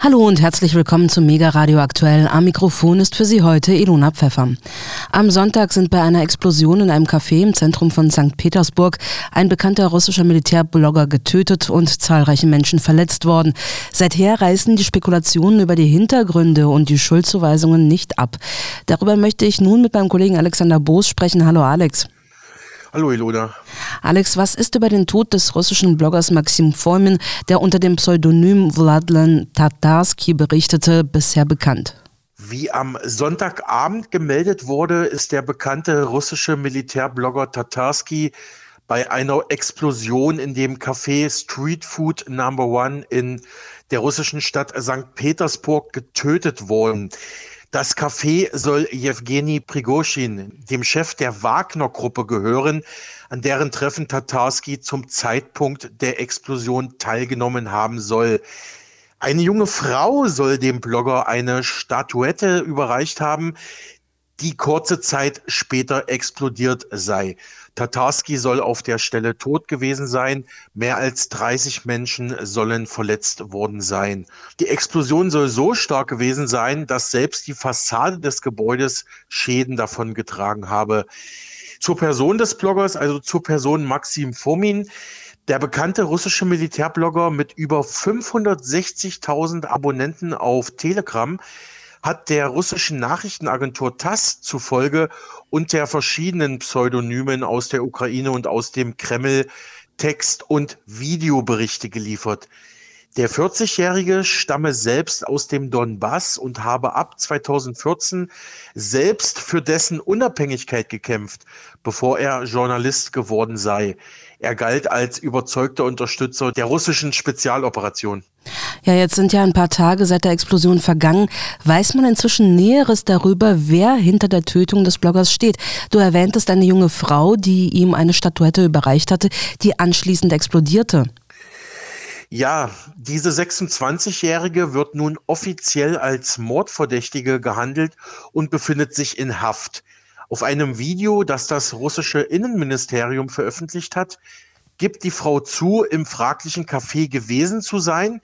Hallo und herzlich willkommen zum Mega Radio Aktuell. Am Mikrofon ist für Sie heute Ilona Pfeffer. Am Sonntag sind bei einer Explosion in einem Café im Zentrum von St. Petersburg ein bekannter russischer Militärblogger getötet und zahlreiche Menschen verletzt worden. Seither reißen die Spekulationen über die Hintergründe und die Schuldzuweisungen nicht ab. Darüber möchte ich nun mit meinem Kollegen Alexander Boos sprechen. Hallo Alex. Hallo Ilona. Alex, was ist über den Tod des russischen Bloggers Maxim Fomin, der unter dem Pseudonym Vladlen Tatarski berichtete, bisher bekannt? Wie am Sonntagabend gemeldet wurde, ist der bekannte russische Militärblogger Tatarski bei einer Explosion in dem Café Street Food Number One in der russischen Stadt St. Petersburg getötet worden. Das Café soll Jewgeni Prigoschin, dem Chef der Wagner-Gruppe, gehören, an deren Treffen Tatarski zum Zeitpunkt der Explosion teilgenommen haben soll. Eine junge Frau soll dem Blogger eine Statuette überreicht haben, die kurze Zeit später explodiert sei. Tatarski soll auf der Stelle tot gewesen sein. Mehr als 30 Menschen sollen verletzt worden sein. Die Explosion soll so stark gewesen sein, dass selbst die Fassade des Gebäudes Schäden davon getragen habe. Zur Person des Bloggers, also zur Person Maxim Fomin, der bekannte russische Militärblogger mit über 560.000 Abonnenten auf Telegram, hat der russischen Nachrichtenagentur TASS zufolge unter verschiedenen Pseudonymen aus der Ukraine und aus dem Kreml Text- und Videoberichte geliefert. Der 40-Jährige stamme selbst aus dem Donbass und habe ab 2014 selbst für dessen Unabhängigkeit gekämpft, bevor er Journalist geworden sei. Er galt als überzeugter Unterstützer der russischen Spezialoperation. Ja, jetzt sind ja ein paar Tage seit der Explosion vergangen. Weiß man inzwischen Näheres darüber, wer hinter der Tötung des Bloggers steht? Du erwähntest eine junge Frau, die ihm eine Statuette überreicht hatte, die anschließend explodierte. Ja, diese 26-Jährige wird nun offiziell als Mordverdächtige gehandelt und befindet sich in Haft. Auf einem Video, das das russische Innenministerium veröffentlicht hat, gibt die Frau zu, im fraglichen Café gewesen zu sein.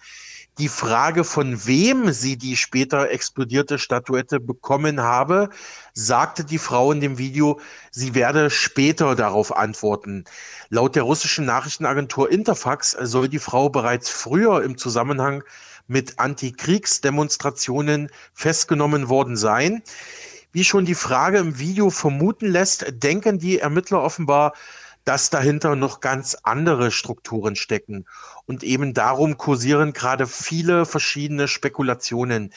Die Frage, von wem sie die später explodierte Statuette bekommen habe, sagte die Frau in dem Video, sie werde später darauf antworten. Laut der russischen Nachrichtenagentur Interfax soll die Frau bereits früher im Zusammenhang mit Antikriegsdemonstrationen festgenommen worden sein. Wie schon die Frage im Video vermuten lässt, denken die Ermittler offenbar, dass dahinter noch ganz andere Strukturen stecken. Und eben darum kursieren gerade viele verschiedene Spekulationen.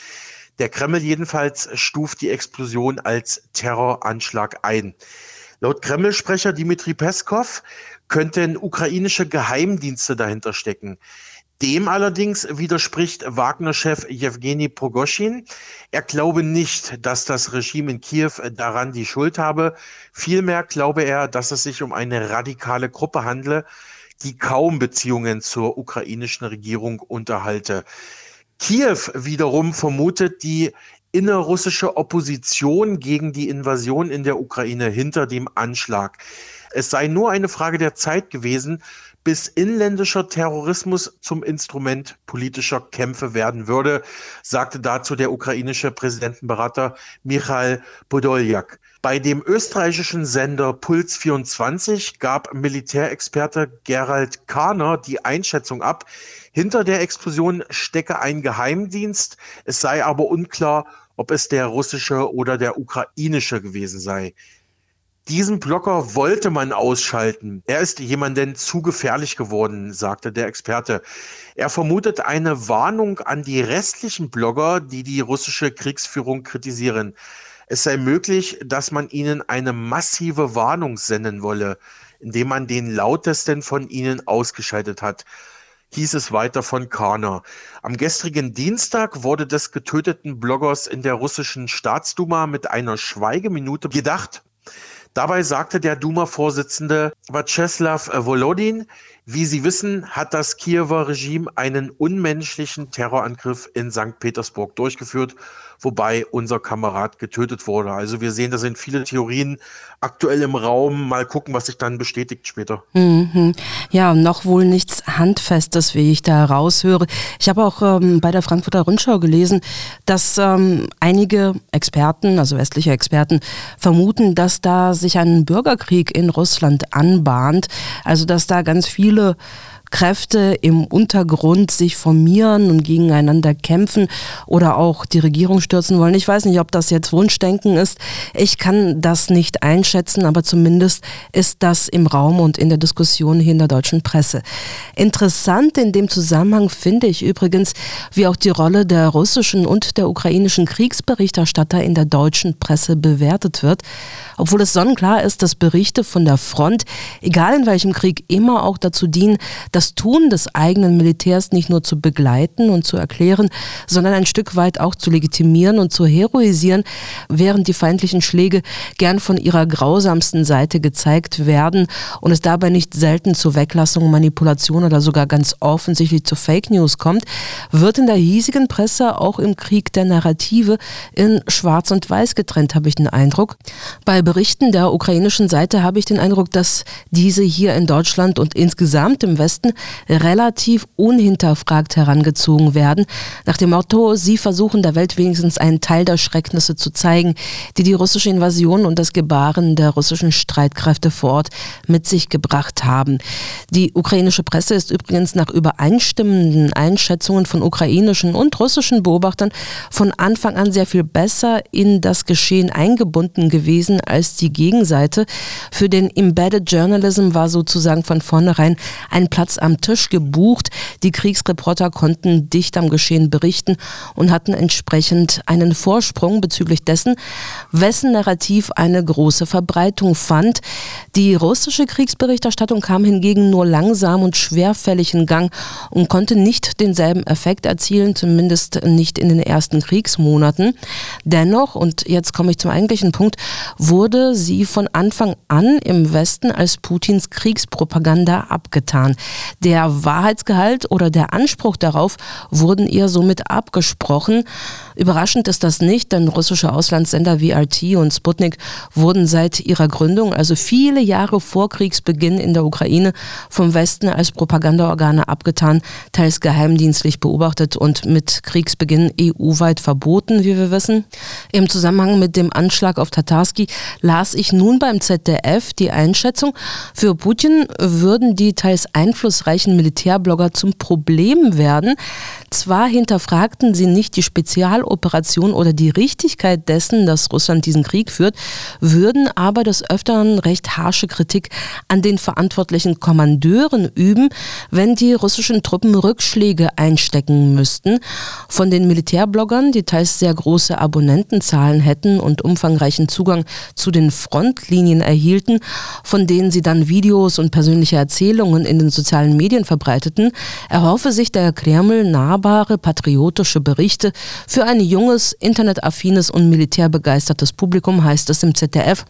Der Kreml jedenfalls stuft die Explosion als Terroranschlag ein. Laut Kreml-Sprecher Dmitri Peskov könnten ukrainische Geheimdienste dahinter stecken. Dem allerdings widerspricht Wagner-Chef Jewgeni Progoschin. Er glaube nicht, dass das Regime in Kiew daran die Schuld habe. Vielmehr glaube er, dass es sich um eine radikale Gruppe handle, die kaum Beziehungen zur ukrainischen Regierung unterhalte. Kiew wiederum vermutet die innerrussische Opposition gegen die Invasion in der Ukraine hinter dem Anschlag. Es sei nur eine Frage der Zeit gewesen, bis inländischer Terrorismus zum Instrument politischer Kämpfe werden würde, sagte dazu der ukrainische Präsidentenberater Michael Podoljak. Bei dem österreichischen Sender Puls 24 gab Militärexperte Gerald Kahner die Einschätzung ab, hinter der Explosion stecke ein Geheimdienst, es sei aber unklar, ob es der russische oder der ukrainische gewesen sei. Diesen Blocker wollte man ausschalten. Er ist jemandem zu gefährlich geworden, sagte der Experte. Er vermutet eine Warnung an die restlichen Blogger, die die russische Kriegsführung kritisieren. Es sei möglich, dass man ihnen eine massive Warnung senden wolle, indem man den lautesten von ihnen ausgeschaltet hat hieß es weiter von Karner. Am gestrigen Dienstag wurde des getöteten Bloggers in der russischen Staatsduma mit einer Schweigeminute gedacht. Dabei sagte der Duma-Vorsitzende Vyacheslav Volodin, wie Sie wissen, hat das Kiewer Regime einen unmenschlichen Terrorangriff in St. Petersburg durchgeführt, wobei unser Kamerad getötet wurde. Also wir sehen, da sind viele Theorien aktuell im Raum. Mal gucken, was sich dann bestätigt später. Mhm. Ja, noch wohl nichts Handfestes, wie ich da raushöre. Ich habe auch ähm, bei der Frankfurter Rundschau gelesen, dass ähm, einige Experten, also westliche Experten, vermuten, dass da sich ein Bürgerkrieg in Russland anbahnt. Also dass da ganz viele Kräfte im Untergrund sich formieren und gegeneinander kämpfen oder auch die Regierung stürzen wollen. Ich weiß nicht, ob das jetzt Wunschdenken ist. Ich kann das nicht einschätzen, aber zumindest ist das im Raum und in der Diskussion hier in der deutschen Presse. Interessant in dem Zusammenhang finde ich übrigens, wie auch die Rolle der russischen und der ukrainischen Kriegsberichterstatter in der deutschen Presse bewertet wird. Obwohl es sonnenklar ist, dass Berichte von der Front, egal in welchem Krieg, immer auch dazu dienen, das Tun des eigenen Militärs nicht nur zu begleiten und zu erklären, sondern ein Stück weit auch zu legitimieren und zu heroisieren, während die feindlichen Schläge gern von ihrer grausamsten Seite gezeigt werden und es dabei nicht selten zu Weglassung, Manipulation oder sogar ganz offensichtlich zu Fake News kommt, wird in der hiesigen Presse auch im Krieg der Narrative in Schwarz und Weiß getrennt, habe ich den Eindruck. Bei Berichten der ukrainischen Seite habe ich den Eindruck, dass diese hier in Deutschland und insgesamt im Westen Journalisten relativ unhinterfragt herangezogen werden, nach dem Motto, sie versuchen der Welt wenigstens einen Teil der Schrecknisse zu zeigen, die die russische Invasion und das Gebaren der russischen Streitkräfte vor Ort mit sich gebracht haben. Die ukrainische Presse ist übrigens nach übereinstimmenden Einschätzungen von ukrainischen und russischen Beobachtern von Anfang an sehr viel besser in das Geschehen eingebunden gewesen als die Gegenseite. Für den Embedded Journalism war sozusagen von vornherein ein Platz am Tisch gebucht. Die Kriegsreporter konnten dicht am Geschehen berichten und hatten entsprechend einen Vorsprung bezüglich dessen, wessen Narrativ eine große Verbreitung fand. Die russische Kriegsberichterstattung kam hingegen nur langsam und schwerfällig in Gang und konnte nicht denselben Effekt erzielen, zumindest nicht in den ersten Kriegsmonaten. Dennoch, und jetzt komme ich zum eigentlichen Punkt, wurde sie von Anfang an im Westen als Putins Kriegspropaganda abgetan. Der Wahrheitsgehalt oder der Anspruch darauf wurden ihr somit abgesprochen. Überraschend ist das nicht, denn russische Auslandssender wie RT und Sputnik wurden seit ihrer Gründung, also viele Jahre vor Kriegsbeginn in der Ukraine, vom Westen als Propagandaorgane abgetan, teils geheimdienstlich beobachtet und mit Kriegsbeginn EU-weit verboten, wie wir wissen. Im Zusammenhang mit dem Anschlag auf Tatarski las ich nun beim ZDF die Einschätzung, für Putin würden die teils einflussreichen Militärblogger zum Problem werden. Zwar hinterfragten sie nicht die Spezialoperation oder die Richtigkeit dessen, dass Russland diesen Krieg führt, würden aber des Öfteren recht harsche Kritik an den verantwortlichen Kommandeuren üben, wenn die russischen Truppen Rückschläge einstecken müssten. Von den Militärbloggern, die teils sehr große Abonnentenzahlen hätten und umfangreichen Zugang zu den Frontlinien erhielten, von denen sie dann Videos und persönliche Erzählungen in den sozialen Medien verbreiteten, erhoffe sich der Kreml nah nahbare, patriotische Berichte für ein junges, internetaffines und militärbegeistertes Publikum, heißt es im ZDF.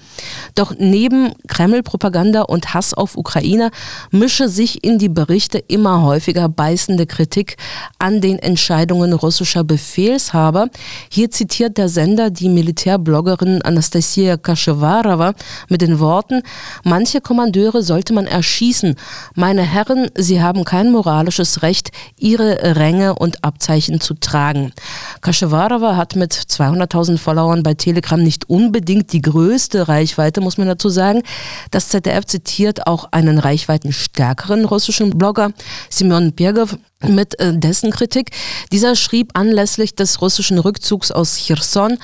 Doch neben Kreml-Propaganda und Hass auf Ukrainer mische sich in die Berichte immer häufiger beißende Kritik an den Entscheidungen russischer Befehlshaber. Hier zitiert der Sender die Militärbloggerin Anastasia Kashevarova mit den Worten, manche Kommandeure sollte man erschießen. Meine Herren, sie haben kein moralisches Recht, ihre Ränge und Abzeichen zu tragen. Kashevarova hat mit 200.000 Followern bei Telegram nicht unbedingt die größte Reichweite, muss man dazu sagen. Das ZDF zitiert auch einen reichweitenstärkeren russischen Blogger, Simeon Pirgov, mit äh, dessen Kritik. Dieser schrieb anlässlich des russischen Rückzugs aus Cherson,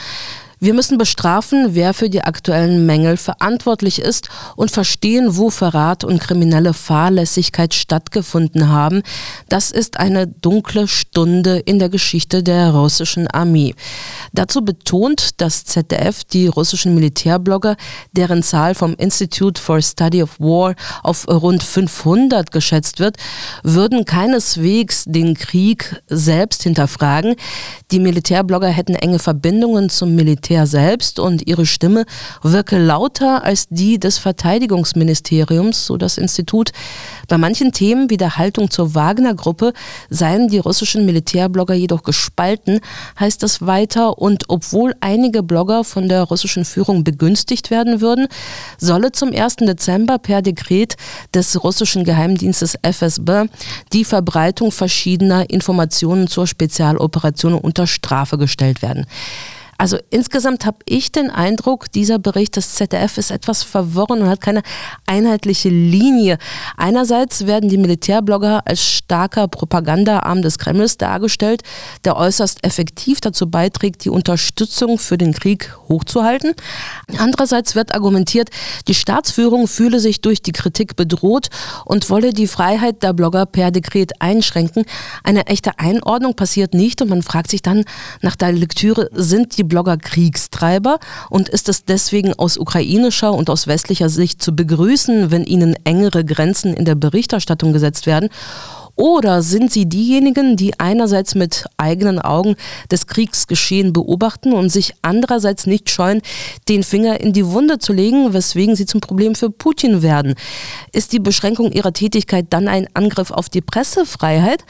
wir müssen bestrafen, wer für die aktuellen Mängel verantwortlich ist und verstehen, wo Verrat und kriminelle Fahrlässigkeit stattgefunden haben. Das ist eine dunkle Stunde in der Geschichte der russischen Armee. Dazu betont das ZDF die russischen Militärblogger, deren Zahl vom Institute for Study of War auf rund 500 geschätzt wird, würden keineswegs den Krieg selbst hinterfragen. Die Militärblogger hätten enge Verbindungen zum Militär Militär selbst und ihre Stimme wirke lauter als die des Verteidigungsministeriums, so das Institut. Bei manchen Themen wie der Haltung zur Wagner-Gruppe seien die russischen Militärblogger jedoch gespalten, heißt es weiter. Und obwohl einige Blogger von der russischen Führung begünstigt werden würden, solle zum 1. Dezember per Dekret des russischen Geheimdienstes FSB die Verbreitung verschiedener Informationen zur Spezialoperation unter Strafe gestellt werden. Also insgesamt habe ich den Eindruck, dieser Bericht des ZDF ist etwas verworren und hat keine einheitliche Linie. Einerseits werden die Militärblogger als starker Propagandaarm des Kremls dargestellt, der äußerst effektiv dazu beiträgt, die Unterstützung für den Krieg hochzuhalten. Andererseits wird argumentiert, die Staatsführung fühle sich durch die Kritik bedroht und wolle die Freiheit der Blogger per Dekret einschränken. Eine echte Einordnung passiert nicht und man fragt sich dann nach der Lektüre, sind die Blogger Kriegstreiber und ist es deswegen aus ukrainischer und aus westlicher Sicht zu begrüßen, wenn ihnen engere Grenzen in der Berichterstattung gesetzt werden? Oder sind sie diejenigen, die einerseits mit eigenen Augen das Kriegsgeschehen beobachten und sich andererseits nicht scheuen, den Finger in die Wunde zu legen, weswegen sie zum Problem für Putin werden? Ist die Beschränkung ihrer Tätigkeit dann ein Angriff auf die Pressefreiheit?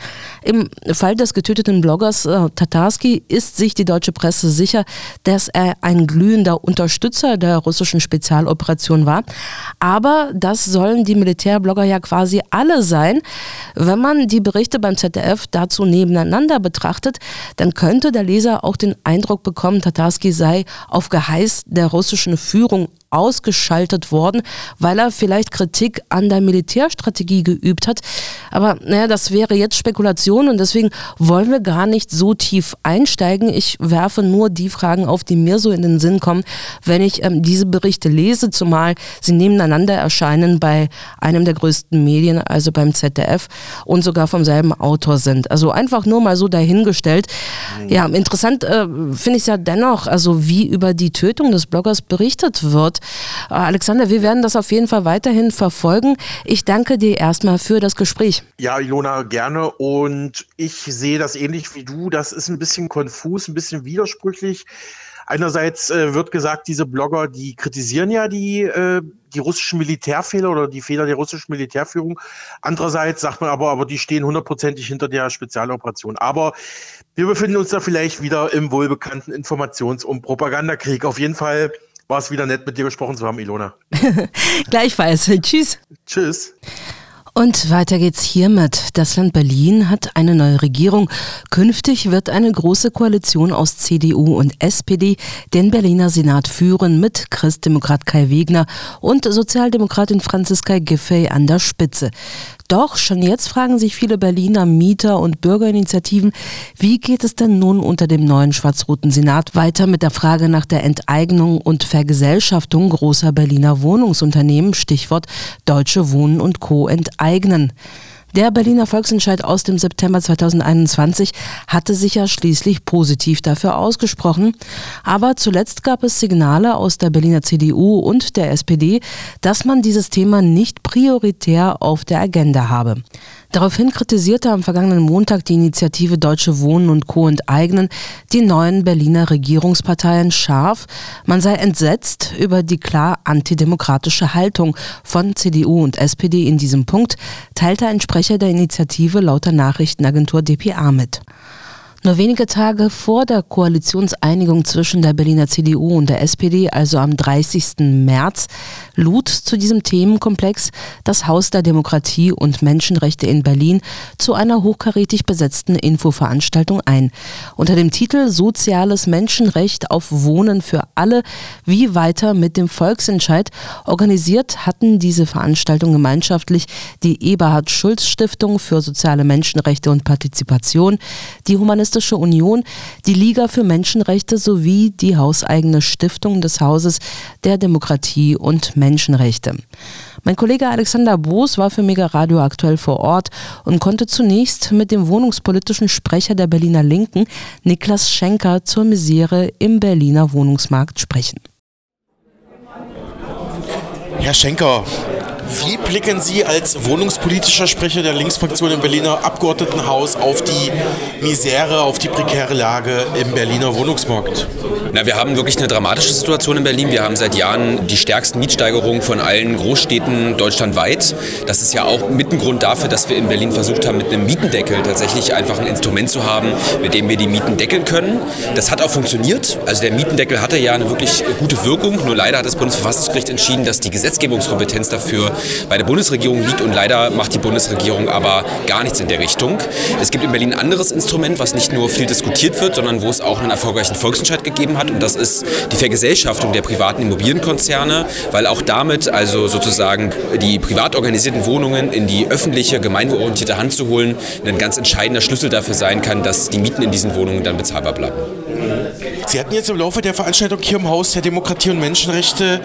Im Fall des getöteten Bloggers äh, Tatarski ist sich die deutsche Presse sicher, dass er ein glühender Unterstützer der russischen Spezialoperation war. Aber das sollen die Militärblogger ja quasi alle sein. Wenn man man die Berichte beim ZDF dazu nebeneinander betrachtet, dann könnte der Leser auch den Eindruck bekommen, Tatarski sei auf Geheiß der russischen Führung ausgeschaltet worden, weil er vielleicht Kritik an der Militärstrategie geübt hat. Aber naja, das wäre jetzt Spekulation und deswegen wollen wir gar nicht so tief einsteigen. Ich werfe nur die Fragen auf, die mir so in den Sinn kommen, wenn ich ähm, diese Berichte lese, zumal sie nebeneinander erscheinen bei einem der größten Medien, also beim ZDF und sogar vom selben Autor sind. Also einfach nur mal so dahingestellt. Ja, interessant äh, finde ich es ja dennoch, also wie über die Tötung des Bloggers berichtet wird. Äh, Alexander, wir werden das auf jeden Fall weiterhin verfolgen. Ich danke dir erstmal für das Gespräch. Ja, Ilona, gerne. Und ich sehe das ähnlich wie du. Das ist ein bisschen konfus, ein bisschen widersprüchlich. Einerseits äh, wird gesagt, diese Blogger, die kritisieren ja die, äh, die russischen Militärfehler oder die Fehler der russischen Militärführung. Andererseits sagt man aber, aber die stehen hundertprozentig hinter der Spezialoperation. Aber wir befinden uns da vielleicht wieder im wohlbekannten Informations- und Propagandakrieg. Auf jeden Fall war es wieder nett, mit dir gesprochen zu haben, Ilona. Gleichfalls. Tschüss. Tschüss. Und weiter geht's hiermit. Das Land Berlin hat eine neue Regierung. Künftig wird eine große Koalition aus CDU und SPD den Berliner Senat führen mit Christdemokrat Kai Wegner und Sozialdemokratin Franziska Giffey an der Spitze. Doch schon jetzt fragen sich viele Berliner Mieter und Bürgerinitiativen, wie geht es denn nun unter dem neuen schwarz-roten Senat weiter mit der Frage nach der Enteignung und Vergesellschaftung großer Berliner Wohnungsunternehmen, Stichwort Deutsche Wohnen und Co. enteignen. Der Berliner Volksentscheid aus dem September 2021 hatte sich ja schließlich positiv dafür ausgesprochen. Aber zuletzt gab es Signale aus der Berliner CDU und der SPD, dass man dieses Thema nicht prioritär auf der Agenda habe. Daraufhin kritisierte am vergangenen Montag die Initiative Deutsche Wohnen und Co. enteignen die neuen Berliner Regierungsparteien scharf. Man sei entsetzt über die klar antidemokratische Haltung von CDU und SPD in diesem Punkt, teilte ein Sprecher der Initiative laut der Nachrichtenagentur dpa mit. Nur wenige Tage vor der Koalitionseinigung zwischen der Berliner CDU und der SPD, also am 30. März, lud zu diesem Themenkomplex das Haus der Demokratie und Menschenrechte in Berlin zu einer hochkarätig besetzten Infoveranstaltung ein. Unter dem Titel Soziales Menschenrecht auf Wohnen für alle, wie weiter mit dem Volksentscheid, organisiert hatten diese Veranstaltung gemeinschaftlich die Eberhard Schulz Stiftung für soziale Menschenrechte und Partizipation, die Humanistische Humanistische Union, die Liga für Menschenrechte sowie die hauseigene Stiftung des Hauses der Demokratie und Menschenrechte. Mein Kollege Alexander Boos war für Mega Radio aktuell vor Ort und konnte zunächst mit dem wohnungspolitischen Sprecher der Berliner Linken, Niklas Schenker, zur Misere im Berliner Wohnungsmarkt sprechen. Herr Schenker, Wie blicken Sie als wohnungspolitischer Sprecher der Linksfraktion im Berliner Abgeordnetenhaus auf die Misere, auf die prekäre Lage im Berliner Wohnungsmarkt? Na, wir haben wirklich eine dramatische Situation in Berlin. Wir haben seit Jahren die stärksten Mietsteigerungen von allen Großstädten deutschlandweit. Das ist ja auch mit ein Grund dafür, dass wir in Berlin versucht haben, mit einem Mietendeckel tatsächlich einfach ein Instrument zu haben, mit dem wir die Mieten deckeln können. Das hat auch funktioniert. Also der Mietendeckel hatte ja eine wirklich gute Wirkung. Nur leider hat das Bundesverfassungsgericht entschieden, dass die Gesetzgebungskompetenz dafür bei der Bundesregierung liegt und leider macht die Bundesregierung aber gar nichts in der Richtung. Es gibt in Berlin ein anderes Instrument, was nicht nur viel diskutiert wird, sondern wo es auch einen erfolgreichen Volksentscheid gegeben hat und das ist die Vergesellschaftung der privaten Immobilienkonzerne, weil auch damit also sozusagen die privat organisierten Wohnungen in die öffentliche, gemeinwohlorientierte Hand zu holen, ein ganz entscheidender Schlüssel dafür sein kann, dass die Mieten in diesen Wohnungen dann bezahlbar bleiben. Sie hatten jetzt im Laufe der Veranstaltung hier im Haus der Demokratie und Menschenrechte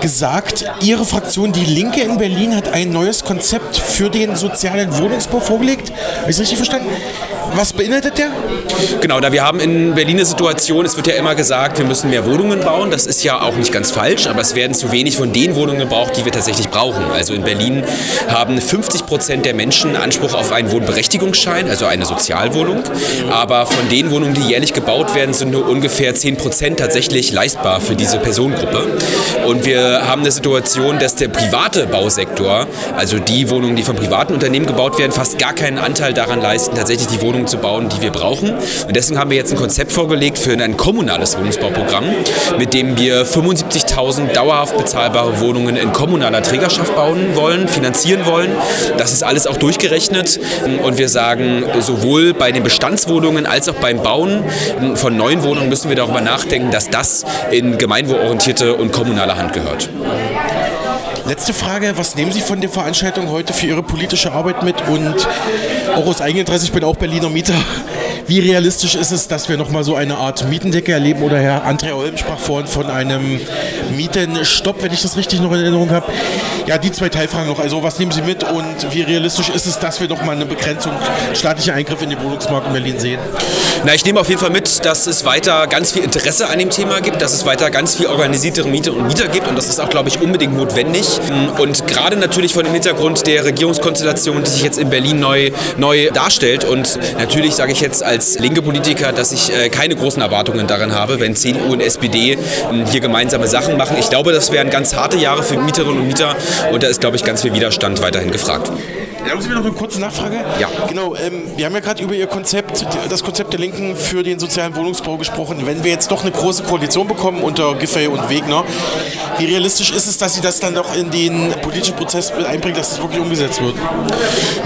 gesagt, Ihre Fraktion, die Linke in Berlin, hat ein neues Konzept für den sozialen Wohnungsbau vorgelegt. Habe ich es richtig verstanden? Was beinhaltet der? Genau, da wir haben in Berlin eine Situation, es wird ja immer gesagt, wir müssen mehr Wohnungen bauen. Das ist ja auch nicht ganz falsch, aber es werden zu wenig von den Wohnungen gebraucht, die wir tatsächlich brauchen. Also in Berlin haben 50 Prozent der Menschen Anspruch auf einen Wohnberechtigungsschein, also eine Sozialwohnung. Aber von den Wohnungen, die jährlich gebaut werden, sind nur ungefähr 10 Prozent tatsächlich leistbar für diese Personengruppe. Und wir haben eine Situation, dass der private Bausektor, also die Wohnungen, die von privaten Unternehmen gebaut werden, fast gar keinen Anteil daran leisten, tatsächlich die Wohnungen zu bauen, die wir brauchen. Und deswegen haben wir jetzt ein Konzept vorgelegt für ein kommunales Wohnungsbauprogramm, mit dem wir 75.000 dauerhaft bezahlbare Wohnungen in kommunaler Trägerschaft bauen wollen, finanzieren wollen. Das ist alles auch durchgerechnet. Und wir sagen, sowohl bei den Bestandswohnungen als auch beim Bauen von neuen Wohnungen müssen wir darüber nachdenken, dass das in gemeinwohlorientierte und kommunale Hand gehört. Letzte Frage, was nehmen Sie von der Veranstaltung heute für Ihre politische Arbeit mit und auch aus Eigeninteresse, ich bin auch Berliner Mieter, wie realistisch ist es, dass wir nochmal so eine Art Mietendecke erleben? Oder Herr André Olm sprach vorhin von einem Mietenstopp, wenn ich das richtig noch in Erinnerung habe. Ja, die zwei Teilfragen noch. Also was nehmen Sie mit und wie realistisch ist es, dass wir nochmal eine Begrenzung, staatlicher Eingriff in den Wohnungsmarkt in Berlin sehen? Na, ich nehme auf jeden Fall mit, dass es weiter ganz viel Interesse an dem Thema gibt, dass es weiter ganz viel organisiertere Mieter und Mieter gibt und das ist auch, glaube ich, unbedingt notwendig. Und gerade natürlich von dem Hintergrund der Regierungskonstellation, die sich jetzt in Berlin neu, neu darstellt und natürlich sage ich jetzt als linke Politiker, dass ich äh, keine großen Erwartungen daran habe, wenn CDU und SPD äh, hier gemeinsame Sachen machen. Ich glaube, das wären ganz harte Jahre für Mieterinnen und Mieter und da ist, glaube ich, ganz viel Widerstand weiterhin gefragt. Erlauben Sie mir noch eine kurze Nachfrage? Ja. Genau, ähm, wir haben ja gerade über Ihr Konzept, das Konzept der Linken für den sozialen Wohnungsbau gesprochen. Wenn wir jetzt doch eine große Koalition bekommen unter Giffey und Wegner, wie realistisch ist es, dass Sie das dann doch in den politischen Prozess einbringen, dass es das wirklich umgesetzt wird?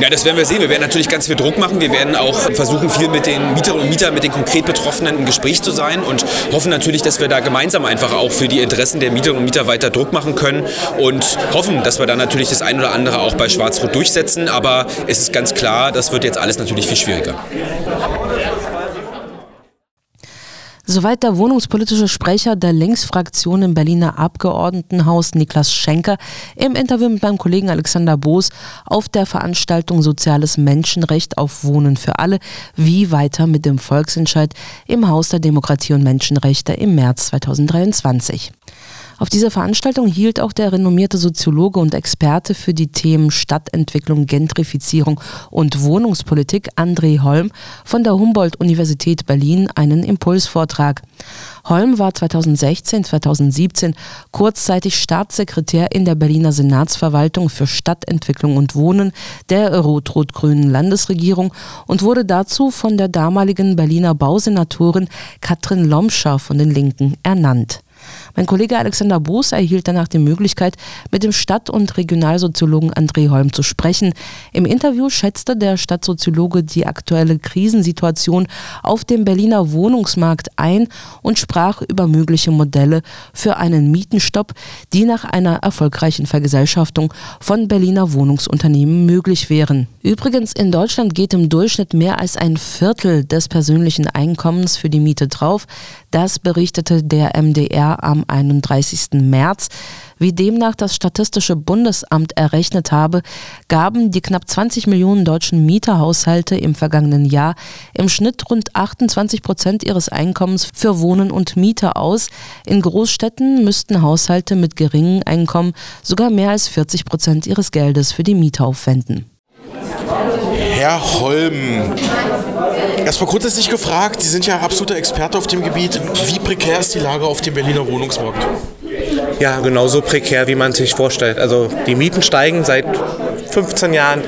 Ja, das werden wir sehen. Wir werden natürlich ganz viel Druck machen. Wir werden auch versuchen, viel mit den Mieterinnen und Mietern, mit den konkret Betroffenen im Gespräch zu sein und hoffen natürlich, dass wir da gemeinsam einfach auch für die Interessen der Mieterinnen und Mieter weiter Druck machen können und hoffen, dass wir dann natürlich das ein oder andere auch bei Schwarz-Rot durchsetzen aber es ist ganz klar, das wird jetzt alles natürlich viel schwieriger. Soweit der wohnungspolitische Sprecher der Linksfraktion im Berliner Abgeordnetenhaus Niklas Schenker im Interview mit meinem Kollegen Alexander Boos auf der Veranstaltung Soziales Menschenrecht auf Wohnen für alle, wie weiter mit dem Volksentscheid im Haus der Demokratie und Menschenrechte im März 2023. Auf dieser Veranstaltung hielt auch der renommierte Soziologe und Experte für die Themen Stadtentwicklung, Gentrifizierung und Wohnungspolitik André Holm von der Humboldt-Universität Berlin einen Impulsvortrag. Holm war 2016, 2017 kurzzeitig Staatssekretär in der Berliner Senatsverwaltung für Stadtentwicklung und Wohnen der rot-rot-grünen Landesregierung und wurde dazu von der damaligen Berliner Bausenatorin Katrin Lomscher von den Linken ernannt. Mein Kollege Alexander Boos erhielt danach die Möglichkeit, mit dem Stadt- und Regionalsoziologen André Holm zu sprechen. Im Interview schätzte der Stadtsoziologe die aktuelle Krisensituation auf dem Berliner Wohnungsmarkt ein und sprach über mögliche Modelle für einen Mietenstopp, die nach einer erfolgreichen Vergesellschaftung von Berliner Wohnungsunternehmen möglich wären. Übrigens, in Deutschland geht im Durchschnitt mehr als ein Viertel des persönlichen Einkommens für die Miete drauf. Das berichtete der MDR am 31. März. Wie demnach das Statistische Bundesamt errechnet habe, gaben die knapp 20 Millionen deutschen Mieterhaushalte im vergangenen Jahr im Schnitt rund 28 Prozent ihres Einkommens für Wohnen und Miete aus. In Großstädten müssten Haushalte mit geringem Einkommen sogar mehr als 40 Prozent ihres Geldes für die Miete aufwenden. Herr Holm, erstmal grundsätzlich gefragt, Sie sind ja absoluter Experte auf dem Gebiet. Wie prekär ist die Lage auf dem Berliner Wohnungsmarkt? Ja, genauso prekär, wie man sich vorstellt. Also die Mieten steigen seit 15 Jahren.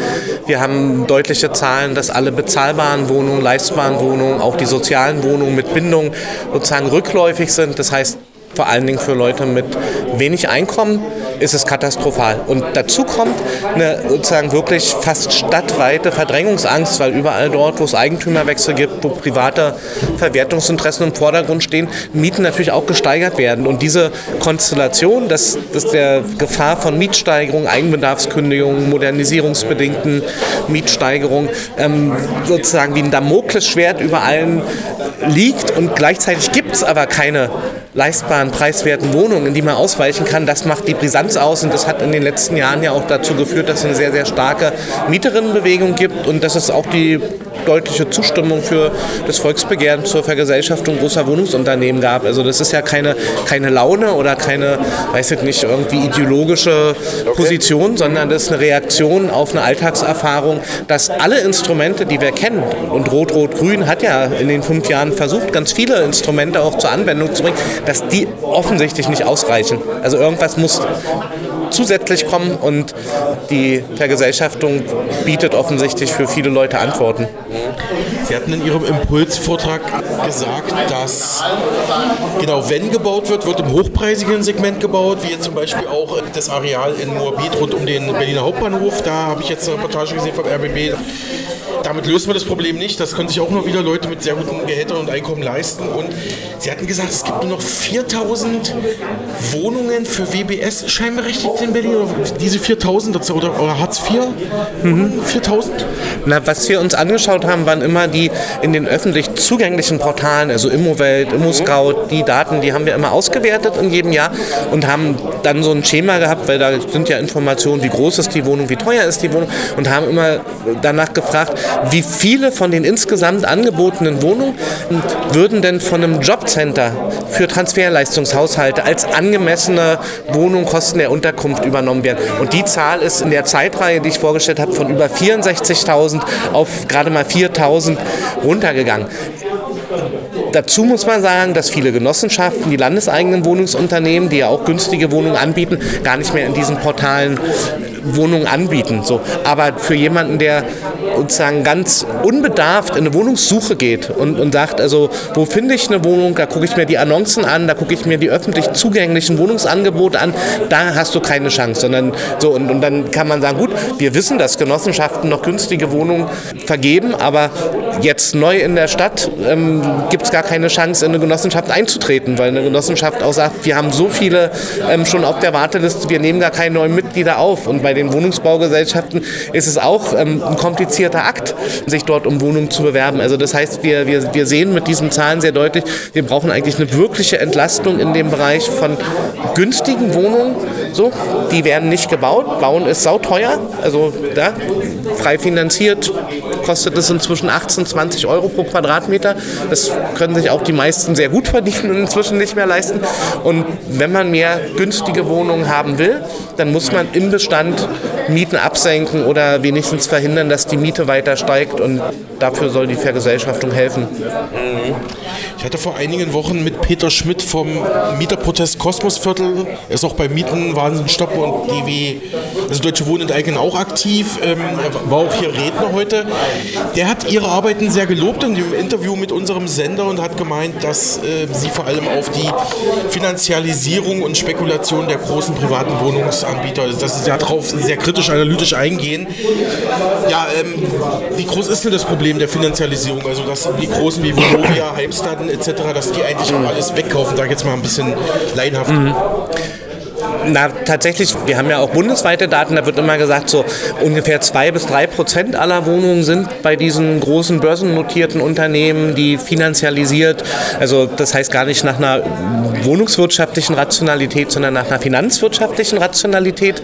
Wir haben deutliche Zahlen, dass alle bezahlbaren Wohnungen, leistbaren Wohnungen, auch die sozialen Wohnungen mit Bindung sozusagen rückläufig sind. Das heißt, vor allen Dingen für Leute mit wenig Einkommen ist es katastrophal. Und dazu kommt eine sozusagen wirklich fast stadtweite Verdrängungsangst, weil überall dort, wo es Eigentümerwechsel gibt, wo private Verwertungsinteressen im Vordergrund stehen, Mieten natürlich auch gesteigert werden. Und diese Konstellation, dass, dass der Gefahr von Mietsteigerung, Eigenbedarfskündigungen, modernisierungsbedingten Mietsteigerungen ähm, sozusagen wie ein Damoklesschwert über allen liegt und gleichzeitig gibt es aber keine leistbaren, preiswerten Wohnungen, in die man ausweichen kann, das macht die Brisanz aus und das hat in den letzten Jahren ja auch dazu geführt, dass es eine sehr, sehr starke Mieterinnenbewegung gibt und dass es auch die deutliche Zustimmung für das Volksbegehren zur Vergesellschaftung großer Wohnungsunternehmen gab. Also das ist ja keine, keine Laune oder keine, weiß ich nicht, irgendwie ideologische Position, sondern das ist eine Reaktion auf eine Alltagserfahrung, dass alle Instrumente, die wir kennen, und Rot-Rot-Grün hat ja in den fünf Jahren versucht, ganz viele Instrumente auch zur Anwendung zu bringen, dass die offensichtlich nicht ausreichen. Also irgendwas muss zusätzlich kommen und die Vergesellschaftung bietet offensichtlich für viele Leute Antworten. Sie hatten in Ihrem Impulsvortrag gesagt, dass genau wenn gebaut wird, wird im hochpreisigen Segment gebaut, wie jetzt zum Beispiel auch das Areal in Moabit rund um den Berliner Hauptbahnhof. Da habe ich jetzt eine Reportage gesehen vom RBB damit lösen wir das Problem nicht. Das können sich auch nur wieder Leute mit sehr guten Gehältern und Einkommen leisten. Und Sie hatten gesagt, es gibt nur noch 4000 Wohnungen für WBS scheinberechtigt in Berlin. Diese 4000 oder, oder Hartz IV? Mhm. 4000? Na, was wir uns angeschaut haben, waren immer die in den öffentlich zugänglichen Portalen, also Immowelt, ImmoScout, die Daten, die haben wir immer ausgewertet in jedem Jahr und haben dann so ein Schema gehabt, weil da sind ja Informationen, wie groß ist die Wohnung, wie teuer ist die Wohnung und haben immer danach gefragt, wie viele von den insgesamt angebotenen Wohnungen würden denn von einem Jobcenter für Transferleistungshaushalte als angemessene Wohnungskosten der Unterkunft übernommen werden. Und die Zahl ist in der Zeitreihe, die ich vorgestellt habe, von über 64.000 auf gerade mal 4.000 runtergegangen. Dazu muss man sagen, dass viele Genossenschaften, die landeseigenen Wohnungsunternehmen, die ja auch günstige Wohnungen anbieten, gar nicht mehr in diesen Portalen Wohnungen anbieten. So. Aber für jemanden, der sozusagen ganz unbedarft in eine Wohnungssuche geht und, und sagt, also wo finde ich eine Wohnung, da gucke ich mir die Annoncen an, da gucke ich mir die öffentlich zugänglichen Wohnungsangebote an, da hast du keine Chance, sondern so und, und dann kann man sagen, gut, wir wissen, dass Genossenschaften noch günstige Wohnungen vergeben, aber jetzt neu in der Stadt ähm, gibt es gar keine Chance, in eine Genossenschaft einzutreten, weil eine Genossenschaft auch sagt, wir haben so viele ähm, schon auf der Warteliste, wir nehmen gar keine neuen Mitglieder auf. Und bei den Wohnungsbaugesellschaften ist es auch ähm, ein komplizierter Akt, sich dort um Wohnungen zu bewerben. Also das heißt, wir, wir, wir sehen mit diesen Zahlen sehr deutlich, wir brauchen eigentlich eine wirkliche Entlastung in dem Bereich von günstigen Wohnungen. So, die werden nicht gebaut. Bauen ist sauteuer. Also da, frei finanziert kostet es inzwischen 18, 20 Euro pro Quadratmeter. Das können sich auch die meisten sehr gut verdienen und inzwischen nicht mehr leisten. Und wenn man mehr günstige Wohnungen haben will, dann muss man im Bestand Mieten absenken oder wenigstens verhindern, dass die Miete weiter steigt. Und dafür soll die Vergesellschaftung helfen. Ich hatte vor einigen Wochen mit Peter Schmidt vom Mieterprotest Kosmosviertel, er ist auch bei Mieten Stopp und DW, also Deutsche Wohnen enteignen auch aktiv, ähm, er war auch hier Redner heute. Der hat ihre Arbeiten sehr gelobt in dem Interview mit unserem Sender und hat gemeint, dass äh, sie vor allem auf die Finanzialisierung und Spekulation der großen privaten Wohnungsanbieter, also dass sie darauf sehr kritisch analytisch eingehen. Ja, ähm, wie groß ist denn das Problem der Finanzialisierung? Also dass die großen wie Vonovia, Heimstaden etc., dass die eigentlich auch alles wegkaufen, da jetzt mal ein bisschen leinhaft. Mhm. Na, tatsächlich, wir haben ja auch bundesweite Daten, da wird immer gesagt, so ungefähr zwei bis drei Prozent aller Wohnungen sind bei diesen großen börsennotierten Unternehmen, die finanzialisiert, also das heißt gar nicht nach einer wohnungswirtschaftlichen Rationalität, sondern nach einer finanzwirtschaftlichen Rationalität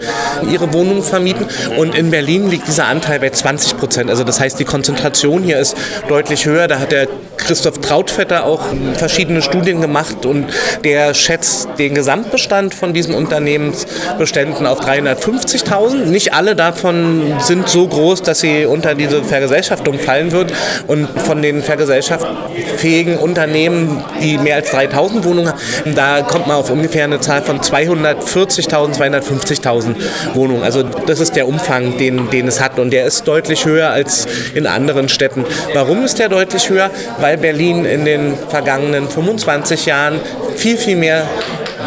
ihre Wohnungen vermieten. Und in Berlin liegt dieser Anteil bei 20 Prozent. Also das heißt, die Konzentration hier ist deutlich höher. Da hat der Christoph Trautvetter auch verschiedene Studien gemacht und der schätzt den Gesamtbestand von diesen Unternehmensbeständen auf 350.000. Nicht alle davon sind so groß, dass sie unter diese Vergesellschaftung fallen wird. Und von den vergesellschaftsfähigen Unternehmen, die mehr als 3.000 Wohnungen haben, da kommt man auf ungefähr eine Zahl von 240.000, 250.000 Wohnungen. Also das ist der Umfang, den, den es hat und der ist deutlich höher als in anderen Städten. Warum ist der deutlich höher? Weil Berlin in den vergangenen 25 Jahren viel, viel mehr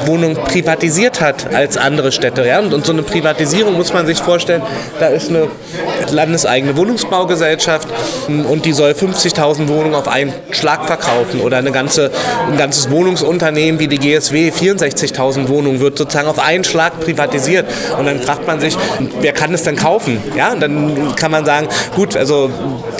Wohnungen privatisiert hat als andere Städte. Ja? Und, und, so eine Privatisierung muss man sich vorstellen, da ist eine landeseigene Wohnungsbaugesellschaft und die soll 50.000 Wohnungen auf einen Schlag verkaufen oder eine ganze, ein ganzes Wohnungsunternehmen wie die GSW, 64.000 Wohnungen wird sozusagen auf einen Schlag privatisiert. Und dann fragt man sich, wer kann es denn kaufen? Ja? Und dann kann man sagen, gut, also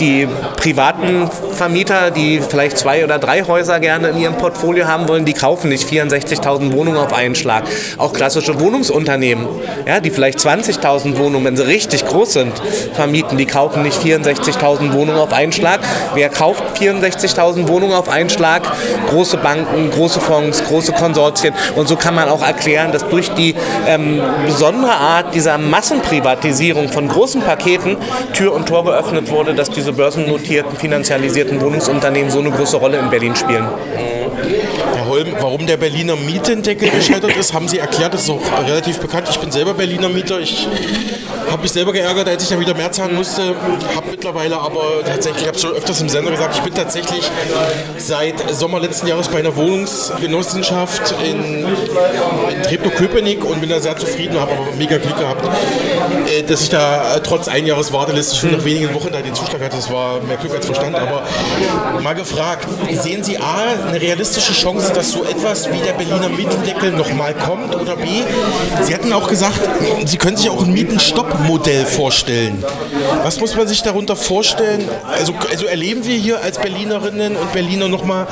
die privaten Vermieter, die vielleicht zwei oder drei Häuser gerne in ihrem Portfolio haben wollen, die kaufen nicht 64.000 Wohnungen auf einen Schlag. Auch klassische Wohnungsunternehmen, ja, die vielleicht 20.000 Wohnungen, wenn sie richtig groß sind, vermieten, die kaufen nicht 64.000 Wohnungen auf einen Schlag. Wer kauft 64.000 Wohnungen auf einen Schlag? Große Banken, große Fonds, große Konsortien. Und so kann man auch erklären, dass durch die ähm, besondere Art dieser Massenprivatisierung von großen Paketen Tür und Tor geöffnet wurde, dass diese börsennotierten, finanzialisierten Wohnungsunternehmen so eine große Rolle in Berlin spielen. Herr Holm, warum der Berliner Mietendeckel gescheitert ist, haben Sie erklärt, das ist auch relativ bekannt. Ich bin selber Berliner Mieter. Ich habe mich selber geärgert, als ich da wieder mehr zahlen musste. Habe mittlerweile aber tatsächlich, ich habe schon öfters im Sender gesagt, ich bin tatsächlich seit Sommer letzten Jahres bei einer Wohnungsgenossenschaft in, in Treptow-Köpenick und bin da sehr zufrieden, habe aber mega Glück gehabt, äh, dass ich da trotz ein Jahres Warteliste schon nach wenigen Wochen da den Zuschlag hatte. Das war mehr Glück als Verstand. Aber mal gefragt, sehen Sie A, eine realistische Chance, dass so etwas wie der Berliner Mietendeckel nochmal kommt oder B, Sie hatten auch gesagt, Sie können sich auch einen Mietenstopp-Modell vorstellen. Was muss man sich darunter vorstellen? Also, also erleben wir hier als Berlinerinnen und Berliner nochmal,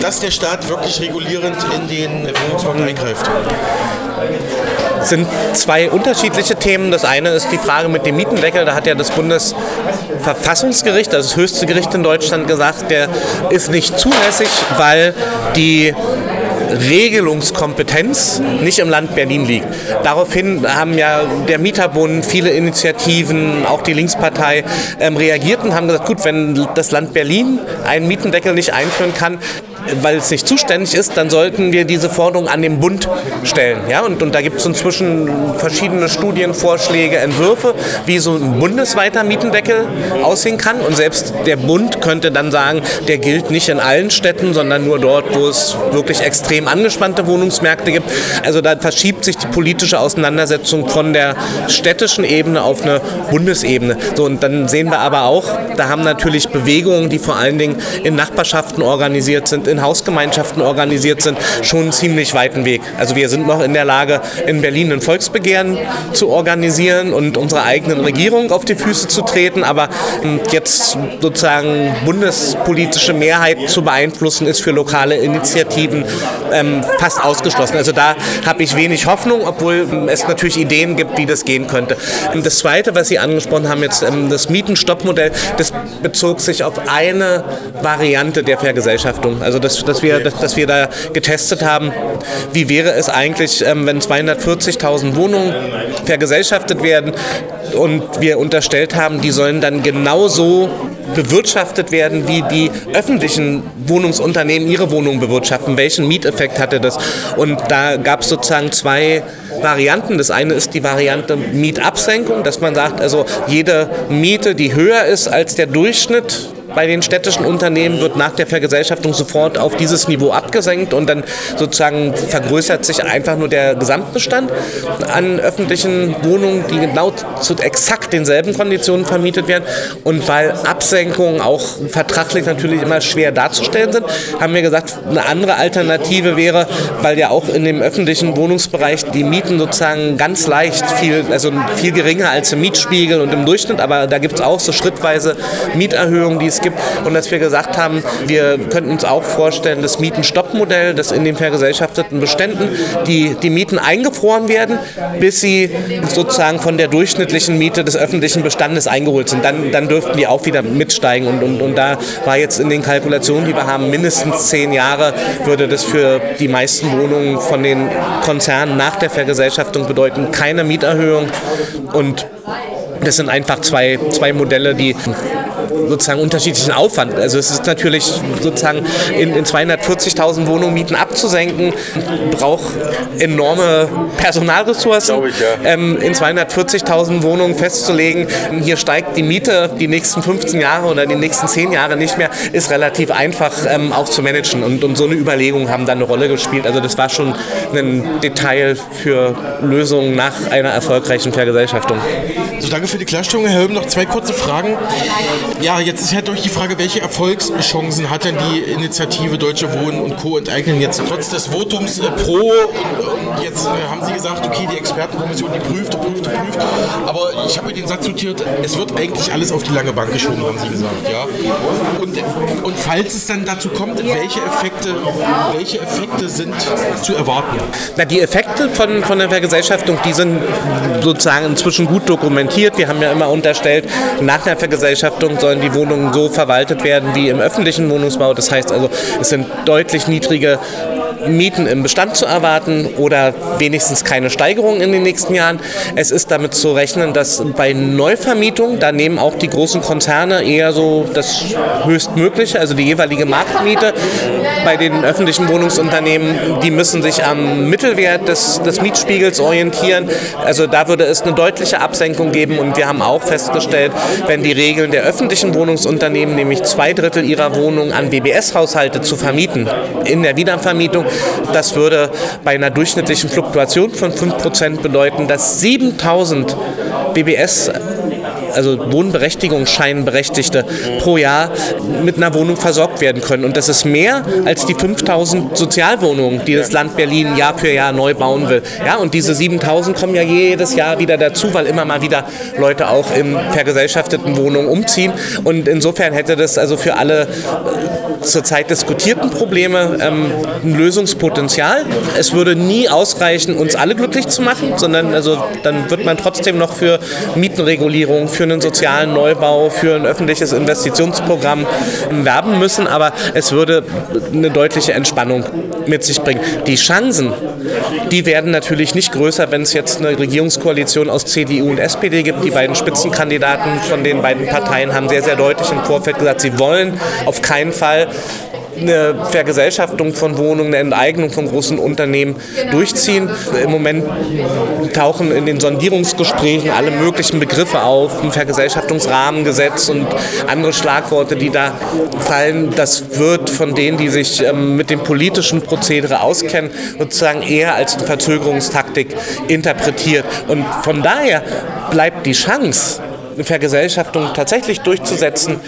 dass der Staat wirklich regulierend in den Wohnungsmarkt eingreift? Sind zwei unterschiedliche Themen. Das eine ist die Frage mit dem Mietendeckel. Da hat ja das Bundesverfassungsgericht, also das höchste Gericht in Deutschland, gesagt, der ist nicht zulässig, weil die Regelungskompetenz nicht im Land Berlin liegt. Daraufhin haben ja der Mieterbund, viele Initiativen, auch die Linkspartei ähm, reagiert und haben gesagt, gut, wenn das Land Berlin einen Mietendeckel nicht einführen kann, weil es nicht zuständig ist, dann sollten wir diese Forderung an den Bund stellen. Ja? Und, und da gibt es inzwischen verschiedene Studien, Vorschläge, Entwürfe, wie so ein bundesweiter Mietendeckel aussehen kann. Und selbst der Bund könnte dann sagen, der gilt nicht in allen Städten, sondern nur dort, wo es wirklich extrem angespannte Wohnungsmärkte gibt. Also da verschiebt sich die politische Auseinandersetzung von der städtischen Ebene auf eine Bundesebene. So, und dann sehen wir aber auch, da haben natürlich Bewegungen, die vor allen Dingen in Nachbarschaften organisiert sind, in Hausgemeinschaften organisiert sind, schon einen ziemlich weiten Weg. Also wir sind noch in der Lage, in Berlin ein Volksbegehren zu organisieren und unsere eigenen Regierung auf die Füße zu treten, aber hm, jetzt sozusagen bundespolitische Mehrheit zu beeinflussen, ist für lokale Initiativen ähm, fast ausgeschlossen. Also da habe ich wenig Hoffnung, obwohl ähm, es natürlich Ideen gibt, wie das gehen könnte. Und das Zweite, was Sie angesprochen haben, jetzt ähm, das Mietenstoppmodell, das bezog sich auf eine Variante der Vergesellschaftung. Also dass, dass, wir, dass, dass wir da getestet haben, wie wäre es eigentlich, ähm, wenn 240.000 Wohnungen vergesellschaftet werden und wir unterstellt haben, die sollen dann genauso bewirtschaftet werden, wie die öffentlichen Wohnungsunternehmen ihre Wohnungen bewirtschaften. Welchen Mieteffekt hatte das? Und da gab es sozusagen zwei Varianten. Das eine ist die Variante Mietabsenkung, dass man sagt, also jede Miete, die höher ist als der Durchschnitt bei den städtischen Unternehmen wird nach der Vergesellschaftung sofort auf dieses Niveau abgesenkt und dann sozusagen vergrößert sich einfach nur der Gesamtbestand an öffentlichen Wohnungen, die genau zu exakt denselben Konditionen vermietet werden. Und weil Absenkungen auch vertraglich natürlich immer schwer darzustellen sind, haben wir gesagt, eine andere Alternative wäre, weil ja auch in dem öffentlichen Wohnungsbereich die Mieten sozusagen ganz leicht viel, also viel geringer als im Mietspiegel und im Durchschnitt, aber da gibt es auch so schrittweise Mieterhöhungen, die es gibt. Und dass wir gesagt haben, wir könnten uns auch vorstellen, das Mietenstoppmodell, dass in den vergesellschafteten Beständen die, die Mieten eingefroren werden, bis sie sozusagen von der durchschnittlichen Miete des öffentlichen Bestandes eingeholt sind. Dann, dann dürften die auch wieder mitsteigen. Und, und, und da war jetzt in den Kalkulationen, die wir haben, mindestens zehn Jahre würde das für die meisten Wohnungen von den Konzernen nach der Vergesellschaftung bedeuten, keine Mieterhöhung. Und das sind einfach zwei, zwei Modelle, die sozusagen unterschiedlichen Aufwand. Also es ist natürlich sozusagen in, in 240.000 Wohnungen Mieten abzusenken, braucht enorme Personalressourcen. Ich, ja. ähm, in 240.000 Wohnungen festzulegen, hier steigt die Miete die nächsten 15 Jahre oder die nächsten 10 Jahre nicht mehr, ist relativ einfach ähm, auch zu managen. Und, und so eine Überlegung haben da eine Rolle gespielt. Also das war schon ein Detail für Lösungen nach einer erfolgreichen Vergesellschaftung. So, danke für die Klarstellung, Herr Helm. Noch zwei kurze Fragen. Ja, jetzt ist halt durch die Frage, welche Erfolgschancen hat denn die Initiative Deutsche Wohnen und Co. enteignen jetzt trotz des Votums äh, pro und, und jetzt äh, haben Sie gesagt, okay, die Expertenkommission, die prüft, prüft, prüft. Aber ich habe mir den Satz notiert, es wird eigentlich alles auf die lange Bank geschoben, haben Sie gesagt, ja. Und, und falls es dann dazu kommt, welche Effekte, welche Effekte sind zu erwarten? Na, die Effekte von, von der Vergesellschaftung, die sind sozusagen inzwischen gut dokumentiert Wir haben ja immer unterstellt, nach der Vergesellschaftung sollen die Wohnungen so verwaltet werden wie im öffentlichen Wohnungsbau. Das heißt also, es sind deutlich niedrige Mieten im Bestand zu erwarten oder wenigstens keine Steigerung in den nächsten Jahren. Es ist damit zu rechnen, dass bei Neuvermietung, da nehmen auch die großen Konzerne eher so das höchstmögliche, also die jeweilige Marktmiete. Bei den öffentlichen Wohnungsunternehmen, die müssen sich am Mittelwert des, des Mietspiegels orientieren. Also da würde es eine deutliche Absenkung geben und wir haben auch festgestellt, wenn die Regeln der öffentlichen Wohnungsunternehmen, nämlich zwei Drittel ihrer Wohnungen an BBS-Haushalte zu vermieten, in der Wiedervermietung, das würde bei einer durchschnittlichen Fluktuation von 5% bedeuten, dass 7000 BBS also Wohnberechtigungsscheinberechtigte pro Jahr mit einer Wohnung versorgt werden können. Und das ist mehr als die 5000 Sozialwohnungen, die das Land Berlin Jahr für Jahr neu bauen will. Ja, und diese 7000 kommen ja jedes Jahr wieder dazu, weil immer mal wieder Leute auch in vergesellschafteten Wohnungen umziehen. Und insofern hätte das also für alle äh, zurzeit diskutierten Probleme ähm, ein Lösungspotenzial. Es würde nie ausreichen, uns alle glücklich zu machen, sondern also dann wird man trotzdem noch für Mietenregulierung, für einen sozialen Neubau, für ein öffentliches Investitionsprogramm werben müssen, aber es würde eine deutliche Entspannung mit sich bringen. Die Chancen, die werden natürlich nicht größer, wenn es jetzt eine Regierungskoalition aus CDU und SPD gibt. Die beiden Spitzenkandidaten von den beiden Parteien haben sehr, sehr deutlich im Vorfeld gesagt, sie wollen auf keinen Fall eine Vergesellschaftung von Wohnungen, eine Enteignung von großen Unternehmen durchziehen. Im Moment tauchen in den Sondierungsgesprächen alle möglichen Begriffe auf, ein Vergesellschaftungsrahmengesetz und andere Schlagworte, die da fallen. Das wird von denen, die sich ähm, mit dem politischen Prozedere auskennen, sozusagen eher als eine Verzögerungstaktik interpretiert. Und von daher bleibt die Chance, Vergesellschaftung tatsächlich durchzusetzen,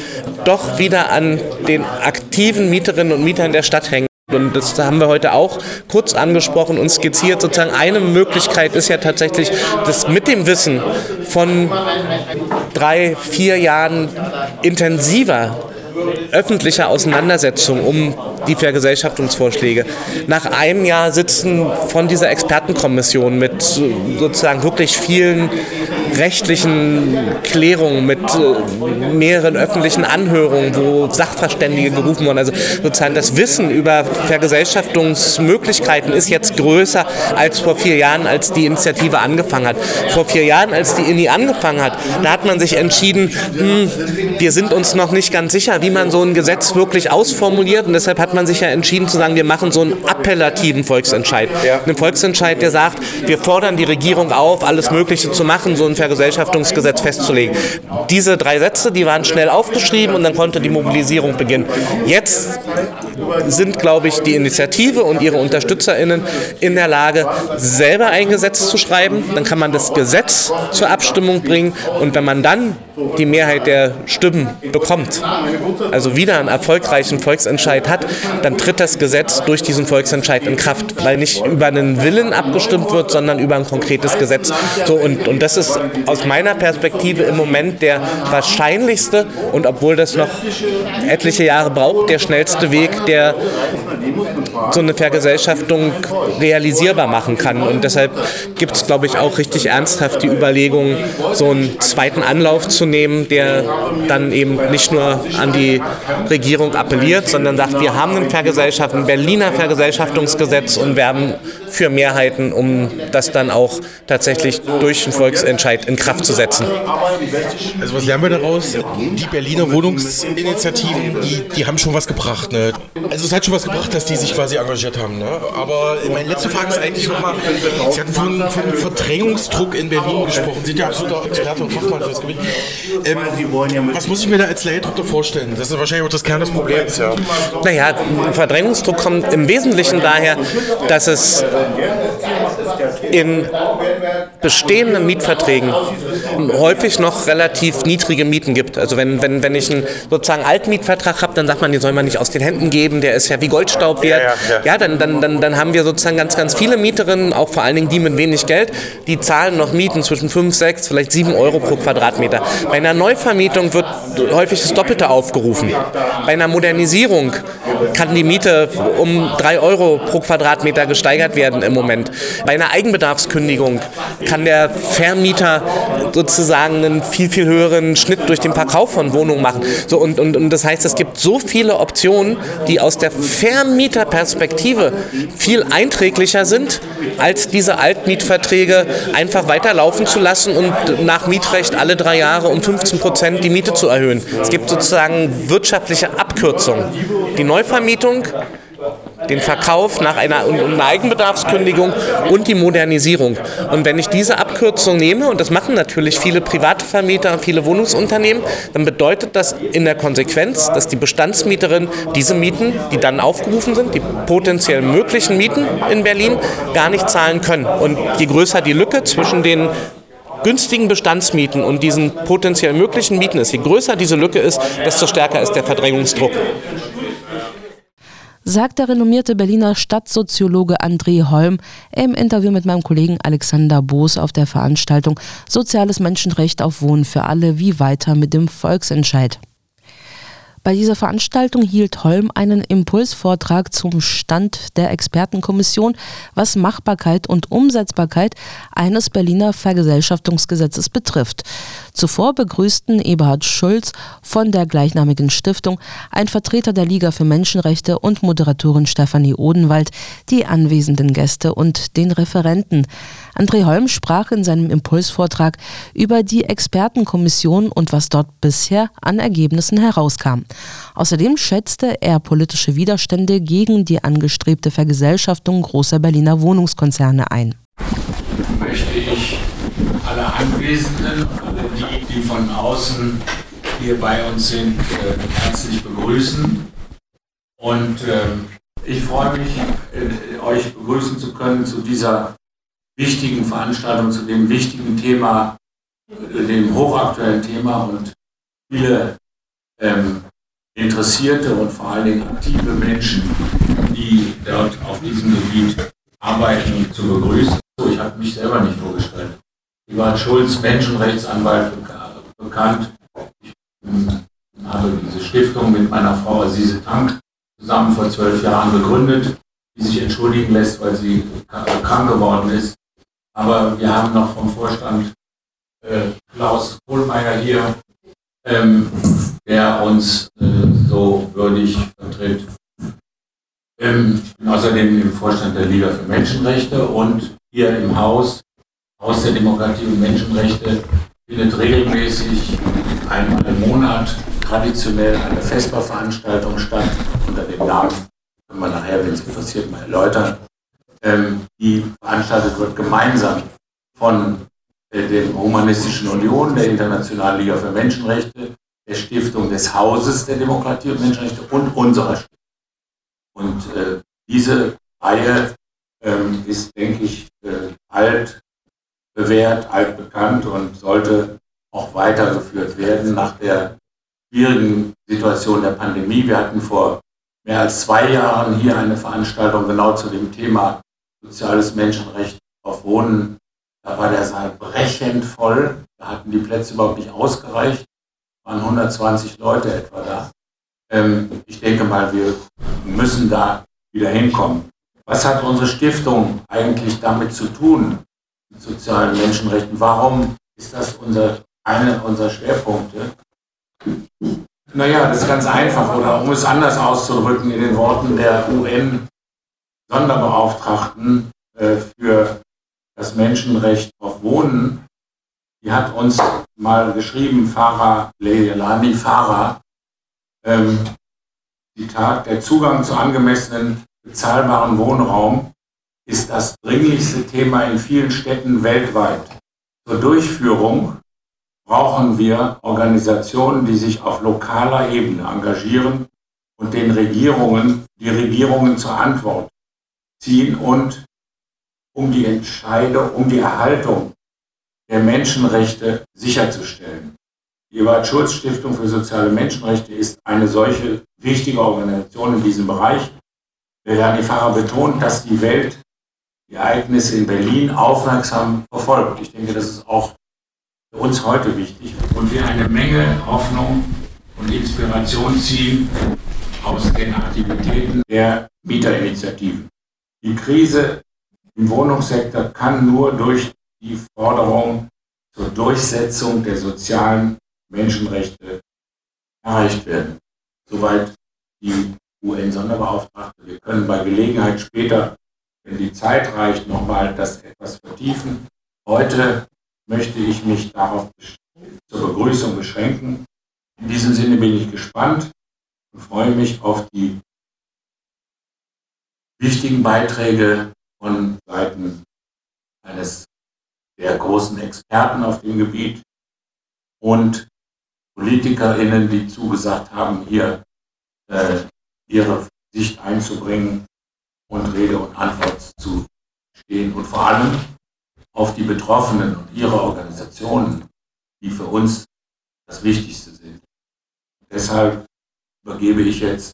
doch wieder an den aktiven Mieterinnen und Mietern der Stadt hängen. Und das haben wir heute auch kurz angesprochen und skizziert. Sozusagen eine Möglichkeit ist ja tatsächlich, dass mit dem Wissen von drei, vier Jahren intensiver öffentlicher Auseinandersetzung um die Vergesellschaftungsvorschläge. Nach einem Jahr sitzen von dieser Expertenkommission mit sozusagen wirklich vielen rechtlichen Klärungen, mit äh, mehreren öffentlichen Anhörungen, wo Sachverständige gerufen wurden. Also sozusagen das Wissen über Vergesellschaftungsmöglichkeiten ist jetzt größer als vor vier Jahren, als die Initiative angefangen hat. Vor vier Jahren, als die INI angefangen hat, da hat man sich entschieden, hm, wir sind uns noch nicht ganz sicher, wie man so ein Gesetz wirklich ausformuliert und deshalb hat man sich ja entschieden zu sagen, wir machen so einen appellativen Volksentscheid. Ja. Einen Volksentscheid, der sagt, wir fordern die Regierung auf, alles Mögliche zu machen, so ein Vergesellschaftungsgesetz festzulegen. Diese drei Sätze, die waren schnell aufgeschrieben und dann konnte die Mobilisierung beginnen. Jetzt sind, glaube ich, die Initiative und ihre UnterstützerInnen in der Lage, selber ein Gesetz zu schreiben. Dann kann man das Gesetz zur Abstimmung bringen und wenn man dann die Mehrheit der Stimmen bekommt, also wieder einen erfolgreichen Volksentscheid hat, dann tritt das Gesetz durch diesen Volksentscheid in Kraft, weil nicht über einen Willen abgestimmt wird, sondern über ein konkretes Gesetz. So, und, und das ist aus meiner Perspektive im Moment der wahrscheinlichste und obwohl das noch etliche Jahre braucht, der schnellste Weg, der so eine Vergesellschaftung realisierbar machen kann. Und deshalb gibt es, glaube ich, auch richtig ernsthaft die Überlegung, so einen zweiten Anlauf zu nehmen, der dann eben nicht nur an die Regierung appelliert, sondern sagt, wir haben ein Vergesellschaft, Berliner Vergesellschaftungsgesetz und werben für Mehrheiten, um das dann auch tatsächlich durch einen Volksentscheid in Kraft zu setzen. Also was lernen wir daraus? Die Berliner Wohnungsinitiativen, die, die haben schon was gebracht. Ne? Also es hat schon was gebracht, dass die sich quasi engagiert haben. Ne? Aber meine letzte Frage ist eigentlich nochmal, Sie hatten von, von Verdrängungsdruck in Berlin gesprochen. Sie sind ja absoluter Experte und Fachmann für das Gebiet. Ähm, was muss ich mir da als Laie drunter vorstellen? Das ist wahrscheinlich auch das Kern des Problems. Ja. Naja, Verdrängungsdruck kommt im Wesentlichen daher, dass es in bestehenden Mietverträgen häufig noch relativ niedrige Mieten gibt. Also wenn, wenn, wenn ich einen sozusagen Altmietvertrag habe, dann sagt man, den soll man nicht aus den Händen geben, der ist ja wie Goldstaub wert. Ja, ja, ja. ja dann, dann, dann, dann haben wir sozusagen ganz, ganz viele Mieterinnen, auch vor allen Dingen die mit wenig Geld, die zahlen noch Mieten zwischen 5, 6, vielleicht 7 Euro pro Quadratmeter. Bei einer Neuvermietung wird häufig das Doppelte aufgerufen. Bei einer Modernisierung kann die Miete um 3 Euro pro Quadratmeter gesteigert werden im Moment. Bei einer Eigenbedarfskündigung kann der Vermieter sozusagen einen viel, viel höheren Schnitt durch den Verkauf von Wohnungen machen. So, und, und, und das heißt, es gibt so viele Optionen, die aus der Vermieterperspektive viel einträglicher sind, als diese Altmietverträge einfach weiterlaufen zu lassen und nach Mietrecht alle drei Jahre um 15 Prozent die Miete zu erhöhen. Es gibt sozusagen wirtschaftliche Abkürzungen. Die Neuvermietung den Verkauf nach einer, einer Eigenbedarfskündigung und die Modernisierung. Und wenn ich diese Abkürzung nehme, und das machen natürlich viele Privatvermieter und viele Wohnungsunternehmen, dann bedeutet das in der Konsequenz, dass die Bestandsmieterin diese Mieten, die dann aufgerufen sind, die potenziell möglichen Mieten in Berlin, gar nicht zahlen können. Und je größer die Lücke zwischen den günstigen Bestandsmieten und diesen potenziell möglichen Mieten ist, je größer diese Lücke ist, desto stärker ist der Verdrängungsdruck sagt der renommierte Berliner Stadtsoziologe André Holm im Interview mit meinem Kollegen Alexander Boos auf der Veranstaltung Soziales Menschenrecht auf Wohnen für alle, wie weiter mit dem Volksentscheid. Bei dieser Veranstaltung hielt Holm einen Impulsvortrag zum Stand der Expertenkommission, was Machbarkeit und Umsetzbarkeit eines Berliner Vergesellschaftungsgesetzes betrifft. Zuvor begrüßten Eberhard Schulz von der gleichnamigen Stiftung, ein Vertreter der Liga für Menschenrechte und Moderatorin Stefanie Odenwald die anwesenden Gäste und den Referenten. André Holm sprach in seinem Impulsvortrag über die Expertenkommission und was dort bisher an Ergebnissen herauskam. Außerdem schätzte er politische Widerstände gegen die angestrebte Vergesellschaftung großer Berliner Wohnungskonzerne ein. Möchte ich alle Anwesenden, alle die, die von außen hier bei uns sind, äh, herzlich begrüßen. Und äh, ich freue mich, äh, euch begrüßen zu können zu dieser wichtigen Veranstaltung, zu dem wichtigen Thema, dem hochaktuellen Thema und viele ähm, interessierte und vor allen Dingen aktive Menschen, die dort auf diesem Gebiet arbeiten, zu begrüßen. Ich habe mich selber nicht vorgestellt. Ivan Schulz, Menschenrechtsanwalt, bekannt. Ich habe diese Stiftung mit meiner Frau Asise Tank zusammen vor zwölf Jahren gegründet, die sich entschuldigen lässt, weil sie krank geworden ist. Aber wir haben noch vom Vorstand äh, Klaus Kohlmeier hier, ähm, der uns äh, so würdig vertritt. Ähm, ich bin außerdem im Vorstand der Liga für Menschenrechte und hier im Haus, Haus der Demokratie und Menschenrechte, findet regelmäßig einmal im Monat traditionell eine Vesperveranstaltung statt unter dem Namen, können wir nachher, wenn es interessiert, mal erläutern, ähm, die veranstaltet wird gemeinsam von der Humanistischen Union, der Internationalen Liga für Menschenrechte, der Stiftung des Hauses der Demokratie und Menschenrechte und unserer Stiftung. Und äh, diese Reihe ähm, ist, denke ich, äh, alt bewährt, alt bekannt und sollte auch weitergeführt werden nach der schwierigen Situation der Pandemie. Wir hatten vor mehr als zwei Jahren hier eine Veranstaltung genau zu dem Thema soziales Menschenrecht auf Wohnen. Da war der Saal brechend voll. Da hatten die Plätze überhaupt nicht ausgereicht. Waren 120 Leute etwa da. Ähm, ich denke mal, wir müssen da wieder hinkommen. Was hat unsere Stiftung eigentlich damit zu tun, mit sozialen Menschenrechten? Warum ist das unser, einer unserer Schwerpunkte? Naja, das ist ganz einfach. Oder um es anders auszudrücken, in den Worten der UN-Sonderbeauftragten äh, für das Menschenrecht auf Wohnen, die hat uns mal geschrieben, Farah Leilani Farah, ähm, Zitat, der Zugang zu angemessenen, bezahlbaren Wohnraum ist das dringlichste Thema in vielen Städten weltweit. Zur Durchführung brauchen wir Organisationen, die sich auf lokaler Ebene engagieren und den Regierungen, die Regierungen zur Antwort ziehen und um die Entscheidung, um die Erhaltung der Menschenrechte sicherzustellen. Die Ewald Schulz Stiftung für soziale Menschenrechte ist eine solche wichtige Organisation in diesem Bereich. Melanie Pfarrer betont, dass die Welt die Ereignisse in Berlin aufmerksam verfolgt. Ich denke, das ist auch für uns heute wichtig und wir eine Menge Hoffnung und Inspiration ziehen aus den Aktivitäten der Mieterinitiativen. Die Krise im Wohnungssektor kann nur durch die Forderung zur Durchsetzung der sozialen Menschenrechte erreicht werden. Soweit die UN-Sonderbeauftragte. Wir können bei Gelegenheit später, wenn die Zeit reicht, nochmal das etwas vertiefen. Heute möchte ich mich darauf zur Begrüßung beschränken. In diesem Sinne bin ich gespannt und freue mich auf die wichtigen Beiträge von Seiten eines der großen Experten auf dem Gebiet und PolitikerInnen, die zugesagt haben, hier äh, ihre Sicht einzubringen und Rede und Antwort zu stehen und vor allem auf die Betroffenen und ihre Organisationen, die für uns das Wichtigste sind. Deshalb übergebe ich jetzt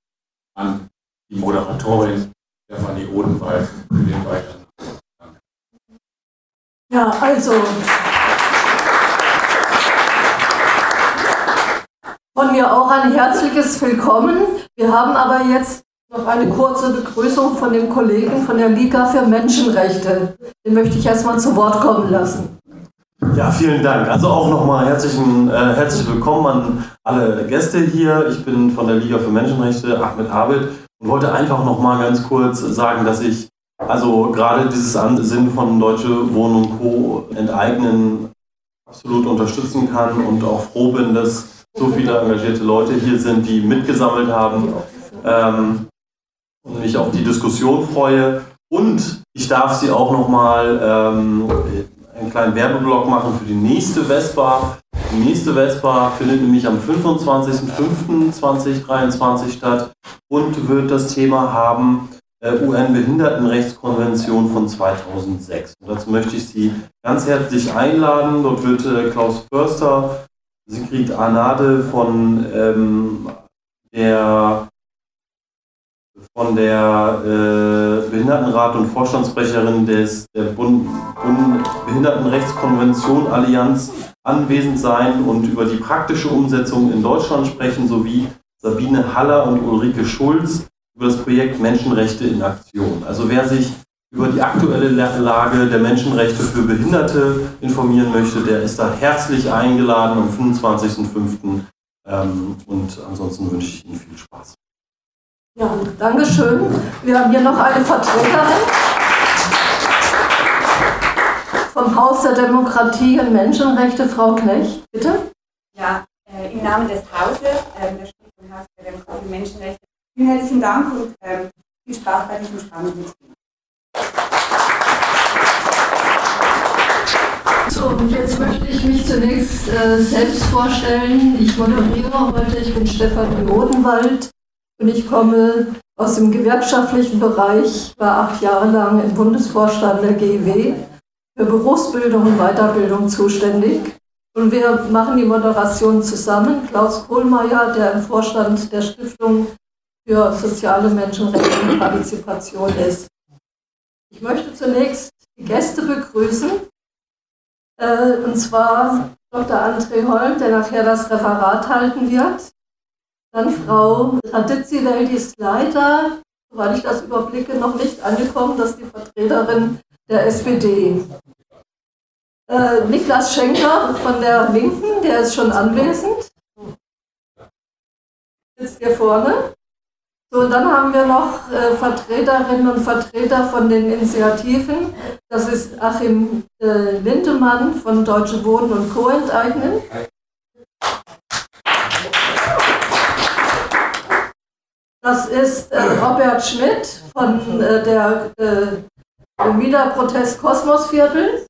an die Moderatorin Stefanie Odenwald für den weiteren. Ja, also von mir auch ein herzliches Willkommen. Wir haben aber jetzt noch eine kurze Begrüßung von dem Kollegen von der Liga für Menschenrechte. Den möchte ich erstmal zu Wort kommen lassen. Ja, vielen Dank. Also auch nochmal herzlichen, äh, herzlich willkommen an alle Gäste hier. Ich bin von der Liga für Menschenrechte, Ahmed Abed, und wollte einfach nochmal ganz kurz sagen, dass ich also gerade dieses Ansinnen von Deutsche Wohnen Co. enteignen absolut unterstützen kann und auch froh bin, dass so viele engagierte Leute hier sind, die mitgesammelt haben ähm, und mich auf die Diskussion freue. Und ich darf Sie auch nochmal ähm, einen kleinen Werbeblock machen für die nächste Vespa. Die nächste Vespa findet nämlich am 25.05.2023 statt und wird das Thema haben UN-Behindertenrechtskonvention von 2006. Und dazu möchte ich Sie ganz herzlich einladen. Dort wird äh, Klaus Förster Sigrid Arnade von ähm, der von der äh, Behindertenrat und Vorstandssprecherin des der Bund, Bund Behindertenrechtskonvention Allianz anwesend sein und über die praktische Umsetzung in Deutschland sprechen, sowie Sabine Haller und Ulrike Schulz über das Projekt Menschenrechte in Aktion. Also wer sich über die aktuelle Lage der Menschenrechte für Behinderte informieren möchte, der ist da herzlich eingeladen am 25.05. Ähm, und ansonsten wünsche ich Ihnen viel Spaß. Ja, danke schön. Wir haben hier noch eine Vertreterin vom Haus der Demokratie und Menschenrechte, Frau Knecht, bitte. Ja, äh, im Namen des Hauses, äh, der Stiftung Haus der Demokratie und Menschenrechte, vielen herzlichen Dank und äh, viel Spaß bei diesem spannenden Thema. So, So, und jetzt möchte ich mich zunächst äh, selbst vorstellen. Ich moderiere heute, ich bin Stefanie Odenwald und ich komme aus dem gewerkschaftlichen Bereich, war acht Jahre lang im Bundesvorstand der GEW für Berufsbildung und Weiterbildung zuständig. Und wir machen die Moderation zusammen. Klaus Kohlmeier, der im Vorstand der Stiftung für soziale Menschenrechte und Partizipation ist. Ich möchte zunächst die Gäste begrüßen, äh, und zwar Dr. André Holm, der nachher das Referat halten wird. Dann Frau Raditzi die ist leider, soweit ich das überblicke, noch nicht angekommen, das ist die Vertreterin der SPD. Äh, Niklas Schenker von der Linken, der ist schon anwesend. Sitzt hier vorne. So, dann haben wir noch äh, Vertreterinnen und Vertreter von den Initiativen. Das ist Achim äh, Lindemann von Deutsche Wohnen und Co. enteignen. Das ist äh, Robert Schmidt von äh, der äh, Mieterprotest Kosmosviertel.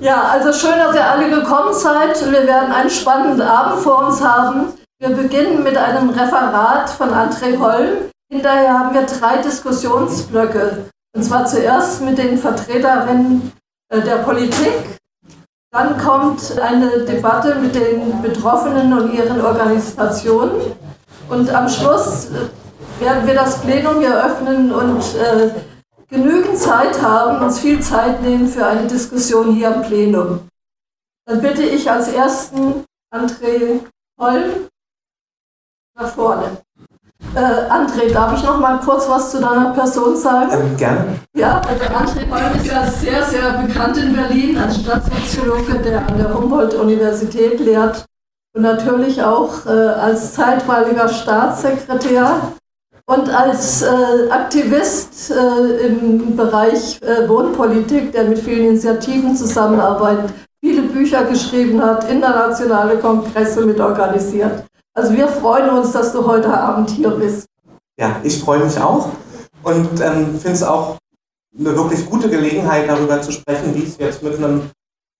Ja, also schön, dass ihr alle gekommen seid. Wir werden einen spannenden Abend vor uns haben. Wir beginnen mit einem Referat von André Holm. Hinterher haben wir drei Diskussionsblöcke. Und zwar zuerst mit den Vertreterinnen äh, der Politik. Dann kommt eine Debatte mit den Betroffenen und ihren Organisationen. Und am Schluss äh, werden wir das Plenum hier öffnen und äh, genügend Zeit haben, uns viel Zeit nehmen für eine Diskussion hier im Plenum. Dann bitte ich als ersten André Holm nach vorne. Äh, André, darf ich noch mal kurz was zu deiner Person sagen? Ähm, gerne. Ja, also André Holm ist ja sehr, sehr bekannt in Berlin als Stadtsoziologe, der an der Humboldt-Universität lehrt und natürlich auch äh, als zeitweiliger Staatssekretär und als äh, Aktivist äh, im Bereich äh, Wohnpolitik, der mit vielen Initiativen zusammenarbeitet, viele Bücher geschrieben hat, internationale Kongresse mit organisiert. Also wir freuen uns, dass du heute Abend hier bist. Ja, ich freue mich auch und ähm, finde es auch eine wirklich gute Gelegenheit, darüber zu sprechen, wie es jetzt mit einem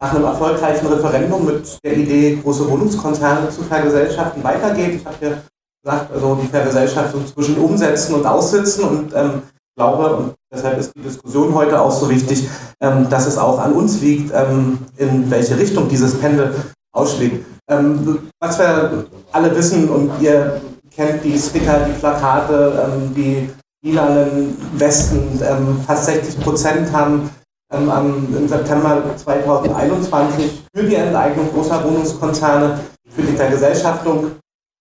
nach einem erfolgreichen Referendum mit der Idee, große Wohnungskonzerne zu vergesellschaften, weitergeht. Ich habe hier sagt, also die Vergesellschaftung zwischen Umsetzen und Aussitzen und ähm, glaube, und deshalb ist die Diskussion heute auch so wichtig, ähm, dass es auch an uns liegt, ähm, in welche Richtung dieses Pendel ausschlägt. Ähm, was wir alle wissen und ihr kennt die Sticker, die Plakate, ähm, die lilanen Westen, ähm, fast 60 Prozent haben im September 2021 für die Enteignung großer Wohnungskonzerne, für die Vergesellschaftung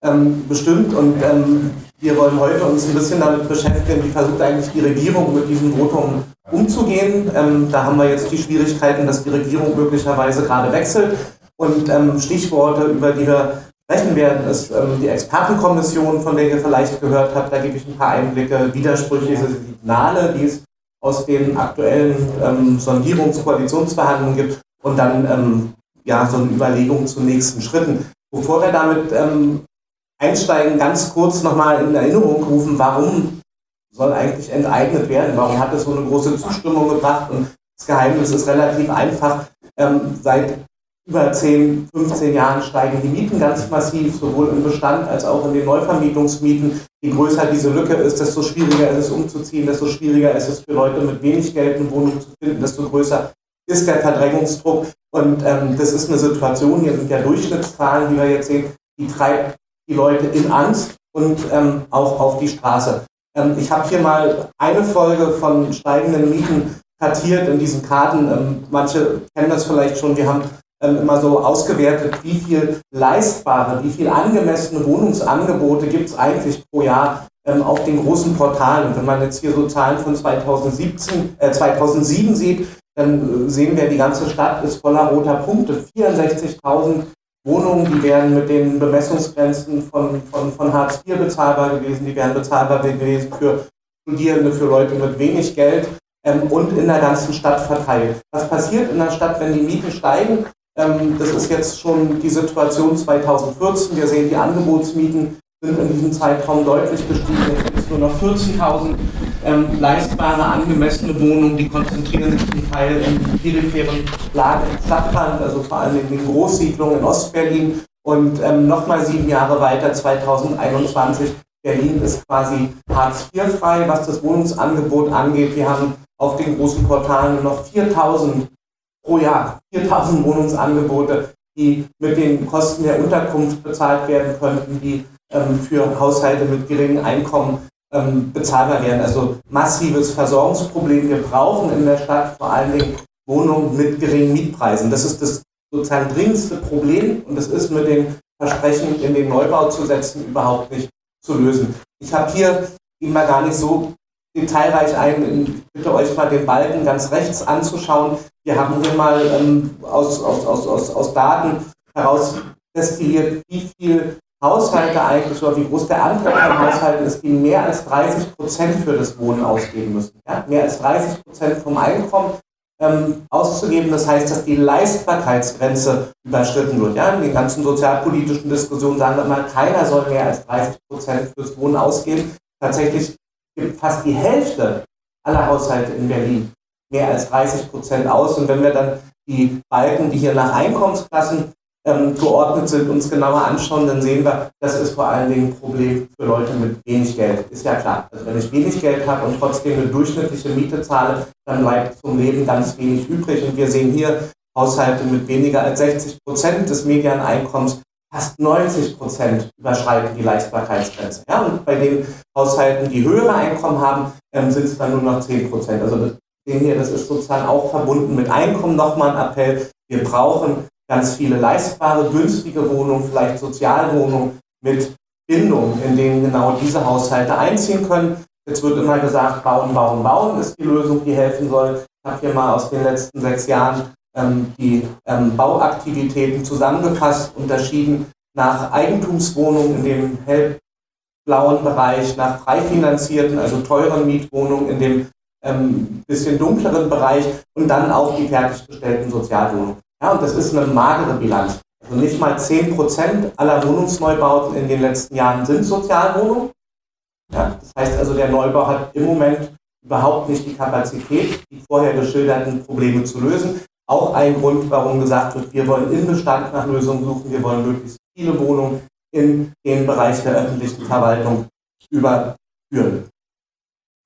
ähm, bestimmt und ähm, wir wollen heute uns ein bisschen damit beschäftigen, wie versucht eigentlich die Regierung mit diesem Votum umzugehen. Ähm, da haben wir jetzt die Schwierigkeiten, dass die Regierung möglicherweise gerade wechselt und ähm, Stichworte, über die wir sprechen werden, ist ähm, die Expertenkommission, von der ihr vielleicht gehört habt. Da gebe ich ein paar Einblicke, widersprüchliche Signale, die es aus den aktuellen ähm, Sondierungs-Koalitionsverhandlungen gibt und dann ja, so eine Überlegung zu nächsten Schritten. Bevor wir damit ähm, Einsteigen ganz kurz nochmal in Erinnerung rufen, warum soll eigentlich enteignet werden? Warum hat es so eine große Zustimmung gebracht? Und das Geheimnis ist relativ einfach. Ähm, seit über 10, 15 Jahren steigen die Mieten ganz massiv, sowohl im Bestand als auch in den Neuvermietungsmieten. Je größer diese Lücke ist, desto schwieriger ist es umzuziehen, desto schwieriger ist es für Leute mit wenig Geld eine Wohnung zu finden, desto größer ist der Verdrängungsdruck. Und ähm, das ist eine Situation, hier sind ja Durchschnittszahlen, die wir jetzt sehen, die treibt die Leute in Angst und ähm, auch auf die Straße. Ähm, ich habe hier mal eine Folge von steigenden Mieten kartiert in diesen Karten. Ähm, manche kennen das vielleicht schon. Wir haben ähm, immer so ausgewertet, wie viel leistbare, wie viel angemessene Wohnungsangebote gibt es eigentlich pro Jahr ähm, auf den großen Portalen. Wenn man jetzt hier so Zahlen von 2017, äh, 2007 sieht, dann äh, sehen wir, die ganze Stadt ist voller roter Punkte. 64.000 Wohnungen, die wären mit den Bemessungsgrenzen von, von, von Hartz IV bezahlbar gewesen, die wären bezahlbar gewesen für Studierende, für Leute mit wenig Geld ähm, und in der ganzen Stadt verteilt. Was passiert in der Stadt, wenn die Mieten steigen? Ähm, das ist jetzt schon die Situation 2014. Wir sehen, die Angebotsmieten sind in diesem Zeitraum deutlich gestiegen. Jetzt gibt es nur noch 14.000 ähm, leistbare, angemessene Wohnungen, die konzentrieren sich zum Teil in peripheren Lagen im Stadtrand, also vor allem in den Großsiedlungen in Ostberlin. Und ähm, nochmal sieben Jahre weiter, 2021, Berlin ist quasi Hartz-IV-frei, was das Wohnungsangebot angeht. Wir haben auf den großen Portalen noch 4000 pro Jahr, 4000 Wohnungsangebote, die mit den Kosten der Unterkunft bezahlt werden könnten, die ähm, für Haushalte mit geringem Einkommen ähm, bezahlbar werden. Also massives Versorgungsproblem. Wir brauchen in der Stadt vor allen Dingen Wohnungen mit geringen Mietpreisen. Das ist das sozusagen dringendste Problem und das ist mit den Versprechen in den Neubau zu setzen überhaupt nicht zu lösen. Ich habe hier immer gar nicht so detailreich ein, ich bitte euch mal den Balken ganz rechts anzuschauen. Wir haben hier mal ähm, aus, aus, aus, aus, aus Daten heraus destilliert, wie viel Haushalte eigentlich oder wie groß der Anteil von Haushalten ist, die mehr als 30 Prozent für das Wohnen ausgeben müssen. Ja? Mehr als 30 Prozent vom Einkommen ähm, auszugeben. Das heißt, dass die Leistbarkeitsgrenze überschritten wird. Ja? In den ganzen sozialpolitischen Diskussionen sagen wir immer, keiner soll mehr als 30 Prozent fürs Wohnen ausgeben. Tatsächlich gibt fast die Hälfte aller Haushalte in Berlin mehr als 30 Prozent aus. Und wenn wir dann die Balken, die hier nach Einkommensklassen ähm, geordnet sind, uns genauer anschauen, dann sehen wir, das ist vor allen Dingen ein Problem für Leute mit wenig Geld. Ist ja klar. Also wenn ich wenig Geld habe und trotzdem eine durchschnittliche Miete zahle, dann bleibt zum Leben ganz wenig übrig. Und wir sehen hier Haushalte mit weniger als 60 Prozent des Medianeinkommens, fast 90 Prozent überschreiten die Leistbarkeitsgrenze. Ja, und bei den Haushalten, die höhere Einkommen haben, ähm, sind es dann nur noch 10 Prozent. Also das sehen hier, das ist sozusagen auch verbunden mit Einkommen nochmal ein Appell. Wir brauchen ganz viele leistbare, günstige Wohnungen, vielleicht Sozialwohnungen mit Bindung, in denen genau diese Haushalte einziehen können. Jetzt wird immer gesagt, bauen, bauen, bauen ist die Lösung, die helfen soll. Ich habe hier mal aus den letzten sechs Jahren ähm, die ähm, Bauaktivitäten zusammengefasst, unterschieden nach Eigentumswohnungen in dem hellblauen Bereich, nach frei finanzierten, also teuren Mietwohnungen in dem ähm, bisschen dunkleren Bereich und dann auch die fertiggestellten Sozialwohnungen. Ja, und das ist eine magere Bilanz. Also nicht mal 10% aller Wohnungsneubauten in den letzten Jahren sind Sozialwohnungen. Ja, das heißt also, der Neubau hat im Moment überhaupt nicht die Kapazität, die vorher geschilderten Probleme zu lösen. Auch ein Grund, warum gesagt wird, wir wollen im Bestand nach Lösungen suchen, wir wollen möglichst viele Wohnungen in den Bereich der öffentlichen Verwaltung überführen.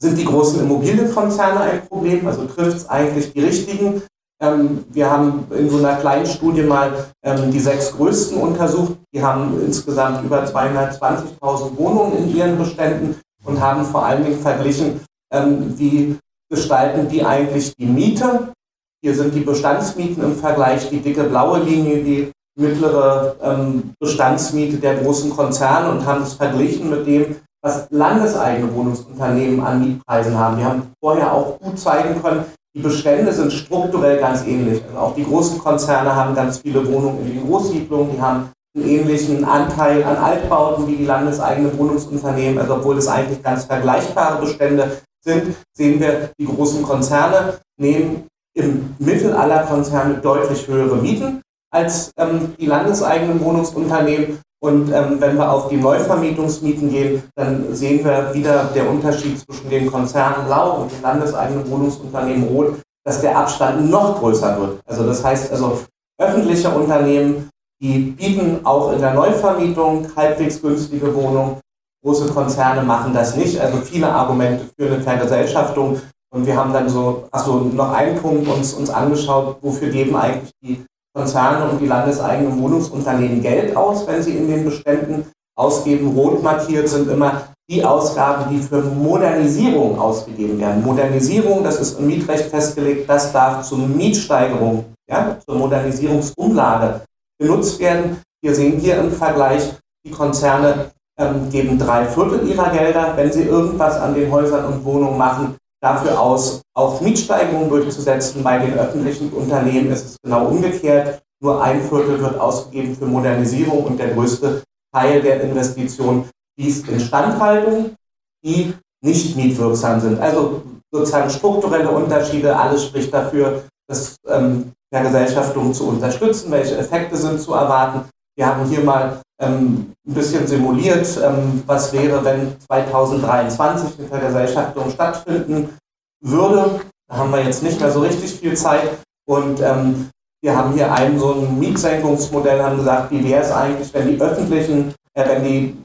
Sind die großen Immobilienkonzerne ein Problem? Also trifft es eigentlich die richtigen? Ähm, wir haben in so einer kleinen Studie mal ähm, die sechs größten untersucht. Die haben insgesamt über 220.000 Wohnungen in ihren Beständen und haben vor allen Dingen verglichen, ähm, wie gestalten die eigentlich die Miete. Hier sind die Bestandsmieten im Vergleich, die dicke blaue Linie, die mittlere Bestandsmiete der großen Konzerne und haben es verglichen mit dem, was landeseigene Wohnungsunternehmen an Mietpreisen haben. Wir haben vorher auch gut zeigen können, die Bestände sind strukturell ganz ähnlich. Also auch die großen Konzerne haben ganz viele Wohnungen in den Großsiedlungen, die haben einen ähnlichen Anteil an Altbauten wie die landeseigenen Wohnungsunternehmen. Also obwohl es eigentlich ganz vergleichbare Bestände sind, sehen wir, die großen Konzerne nehmen im Mittel aller Konzerne deutlich höhere Mieten als ähm, die landeseigenen Wohnungsunternehmen und ähm, wenn wir auf die Neuvermietungsmieten gehen, dann sehen wir wieder der Unterschied zwischen den Konzernen Blau und den landeseigenen Wohnungsunternehmen Rot, dass der Abstand noch größer wird. Also das heißt also, öffentliche Unternehmen, die bieten auch in der Neuvermietung halbwegs günstige Wohnungen. Große Konzerne machen das nicht. Also viele Argumente für eine Vergesellschaftung. Und wir haben dann so, achso, noch einen Punkt uns, uns angeschaut, wofür geben eigentlich die Konzerne und die landeseigenen Wohnungsunternehmen Geld aus, wenn sie in den Beständen ausgeben. Rot markiert sind immer die Ausgaben, die für Modernisierung ausgegeben werden. Modernisierung, das ist im Mietrecht festgelegt, das darf zur Mietsteigerung, ja, zur Modernisierungsumlage benutzt werden. Wir sehen hier im Vergleich, die Konzerne ähm, geben drei Viertel ihrer Gelder, wenn sie irgendwas an den Häusern und Wohnungen machen, dafür aus, auch Mietsteigerungen durchzusetzen. Bei den öffentlichen Unternehmen ist es genau umgekehrt. Nur ein Viertel wird ausgegeben für Modernisierung und der größte Teil der Investition fließt in Standhaltung, die nicht mietwirksam sind. Also sozusagen strukturelle Unterschiede, alles spricht dafür, das ähm, Vergesellschaftung zu unterstützen, welche Effekte sind zu erwarten. Wir haben hier mal ähm, ein bisschen simuliert, ähm, was wäre, wenn 2023 eine Vergesellschaftung stattfinden würde. Da haben wir jetzt nicht mehr so richtig viel Zeit und ähm, wir haben hier ein so ein Mietsenkungsmodell, haben gesagt, wie wäre es eigentlich, wenn die öffentlichen, äh, wenn die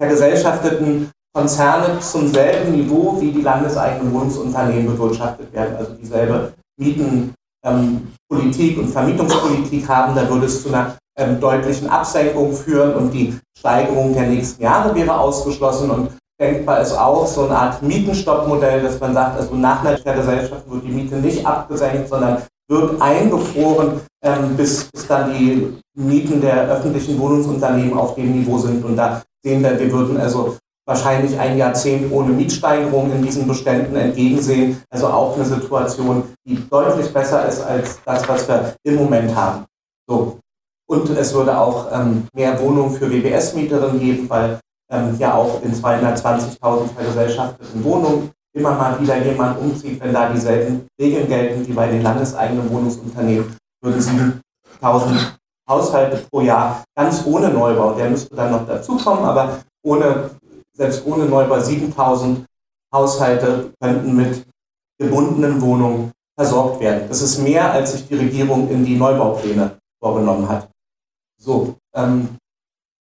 vergesellschafteten Konzerne zum selben Niveau wie die landeseigenen Wohnungsunternehmen bewirtschaftet werden, also dieselbe Mietenpolitik ähm, und Vermietungspolitik haben, dann würde es zu einer ähm, deutlichen Absenkung führen und die Steigerung der nächsten Jahre wäre ausgeschlossen und denkbar ist auch so eine Art Mietenstoppmodell, dass man sagt, also nach einer Gesellschaft wird die Miete nicht abgesenkt, sondern wird eingefroren, ähm, bis, bis dann die Mieten der öffentlichen Wohnungsunternehmen auf dem Niveau sind. Und da sehen wir, wir würden also wahrscheinlich ein Jahrzehnt ohne Mietsteigerung in diesen Beständen entgegensehen. Also auch eine Situation, die deutlich besser ist als das, was wir im Moment haben. So. Und es würde auch ähm, mehr Wohnungen für WBS-Mieterinnen geben, weil ähm, ja auch in 220.000 vergesellschafteten Wohnungen immer mal wieder jemand umzieht, wenn da dieselben Regeln gelten wie bei den landeseigenen Wohnungsunternehmen, würden 7000 Haushalte pro Jahr ganz ohne Neubau, der müsste dann noch dazukommen, aber ohne, selbst ohne Neubau 7000 Haushalte könnten mit gebundenen Wohnungen versorgt werden. Das ist mehr, als sich die Regierung in die Neubaupläne vorgenommen hat. So, ähm,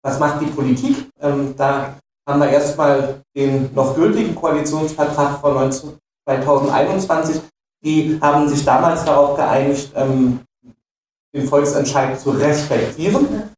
was macht die Politik? Ähm, da haben wir erstmal den noch gültigen Koalitionsvertrag von 2021. Die haben sich damals darauf geeinigt, ähm, den Volksentscheid zu respektieren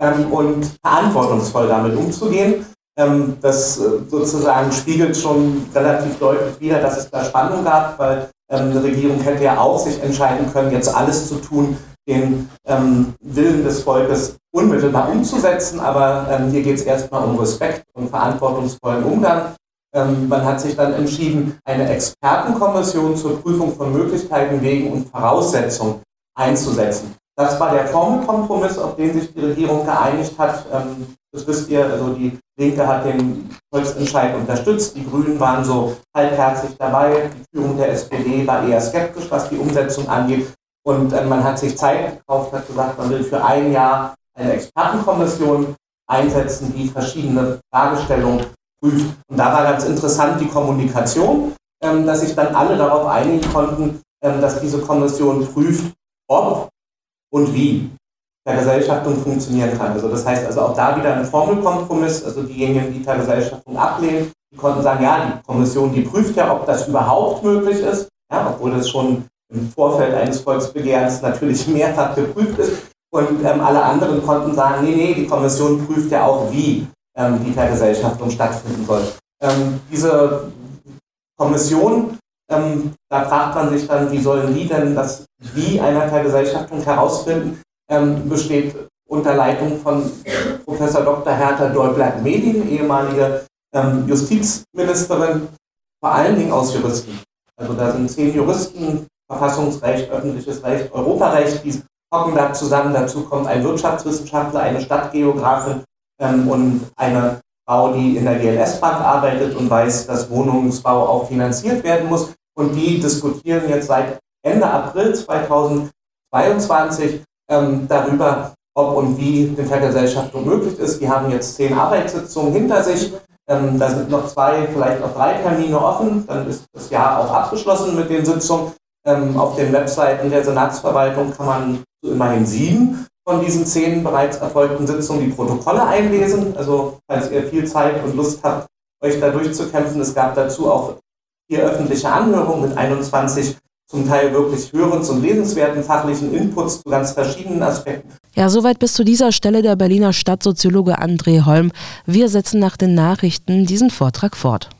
ähm, und verantwortungsvoll damit umzugehen. Ähm, das äh, sozusagen spiegelt schon relativ deutlich wider, dass es da Spannung gab, weil ähm, eine Regierung hätte ja auch sich entscheiden können, jetzt alles zu tun, den ähm, Willen des Volkes unmittelbar umzusetzen, aber ähm, hier geht es erstmal um Respekt und verantwortungsvollen Umgang. Ähm, man hat sich dann entschieden, eine Expertenkommission zur Prüfung von Möglichkeiten, Wegen und Voraussetzungen einzusetzen. Das war der Formelkompromiss, auf den sich die Regierung geeinigt hat. Ähm, das wisst ihr, also die Linke hat den Volksentscheid unterstützt, die Grünen waren so halbherzig dabei, die Führung der SPD war eher skeptisch, was die Umsetzung angeht. Und äh, man hat sich Zeit gekauft, hat gesagt, man will für ein Jahr eine Expertenkommission einsetzen, die verschiedene Fragestellungen prüft. Und da war ganz interessant die Kommunikation, ähm, dass sich dann alle darauf einigen konnten, ähm, dass diese Kommission prüft, ob und wie Vergesellschaftung funktionieren kann. Also das heißt also auch da wieder ein Formelkompromiss, also diejenigen, die Vergesellschaftung ablehnen, die konnten sagen, ja, die Kommission, die prüft ja, ob das überhaupt möglich ist, ja, obwohl das schon im Vorfeld eines Volksbegehrens natürlich mehrfach geprüft ist. Und ähm, alle anderen konnten sagen, nee, nee, die Kommission prüft ja auch, wie ähm, die Vergesellschaftung stattfinden soll. Ähm, diese Kommission, ähm, da fragt man sich dann, wie sollen die denn das Wie einer Vergesellschaftung herausfinden, ähm, besteht unter Leitung von Professor Dr. Hertha Däubler-Medin, ehemalige ähm, Justizministerin, vor allen Dingen aus Juristen. Also da sind zehn Juristen, Verfassungsrecht, öffentliches Recht, Europarecht, die hocken da zusammen. Dazu kommt ein Wirtschaftswissenschaftler, eine Stadtgeografin ähm, und eine Frau, die in der GLS-Bank arbeitet und weiß, dass Wohnungsbau auch finanziert werden muss. Und die diskutieren jetzt seit Ende April 2022 ähm, darüber, ob und wie eine Vergesellschaftung möglich ist. Die haben jetzt zehn Arbeitssitzungen hinter sich. Ähm, da sind noch zwei, vielleicht noch drei Termine offen. Dann ist das Jahr auch abgeschlossen mit den Sitzungen. Ähm, auf den Webseiten der Senatsverwaltung kann man immerhin sieben von diesen zehn bereits erfolgten Sitzungen die Protokolle einlesen. Also falls ihr viel Zeit und Lust habt, euch da durchzukämpfen. Es gab dazu auch vier öffentliche Anhörungen mit 21 zum Teil wirklich hörens- und lesenswerten fachlichen Inputs zu ganz verschiedenen Aspekten. Ja, soweit bis zu dieser Stelle der Berliner Stadtsoziologe André Holm. Wir setzen nach den Nachrichten diesen Vortrag fort.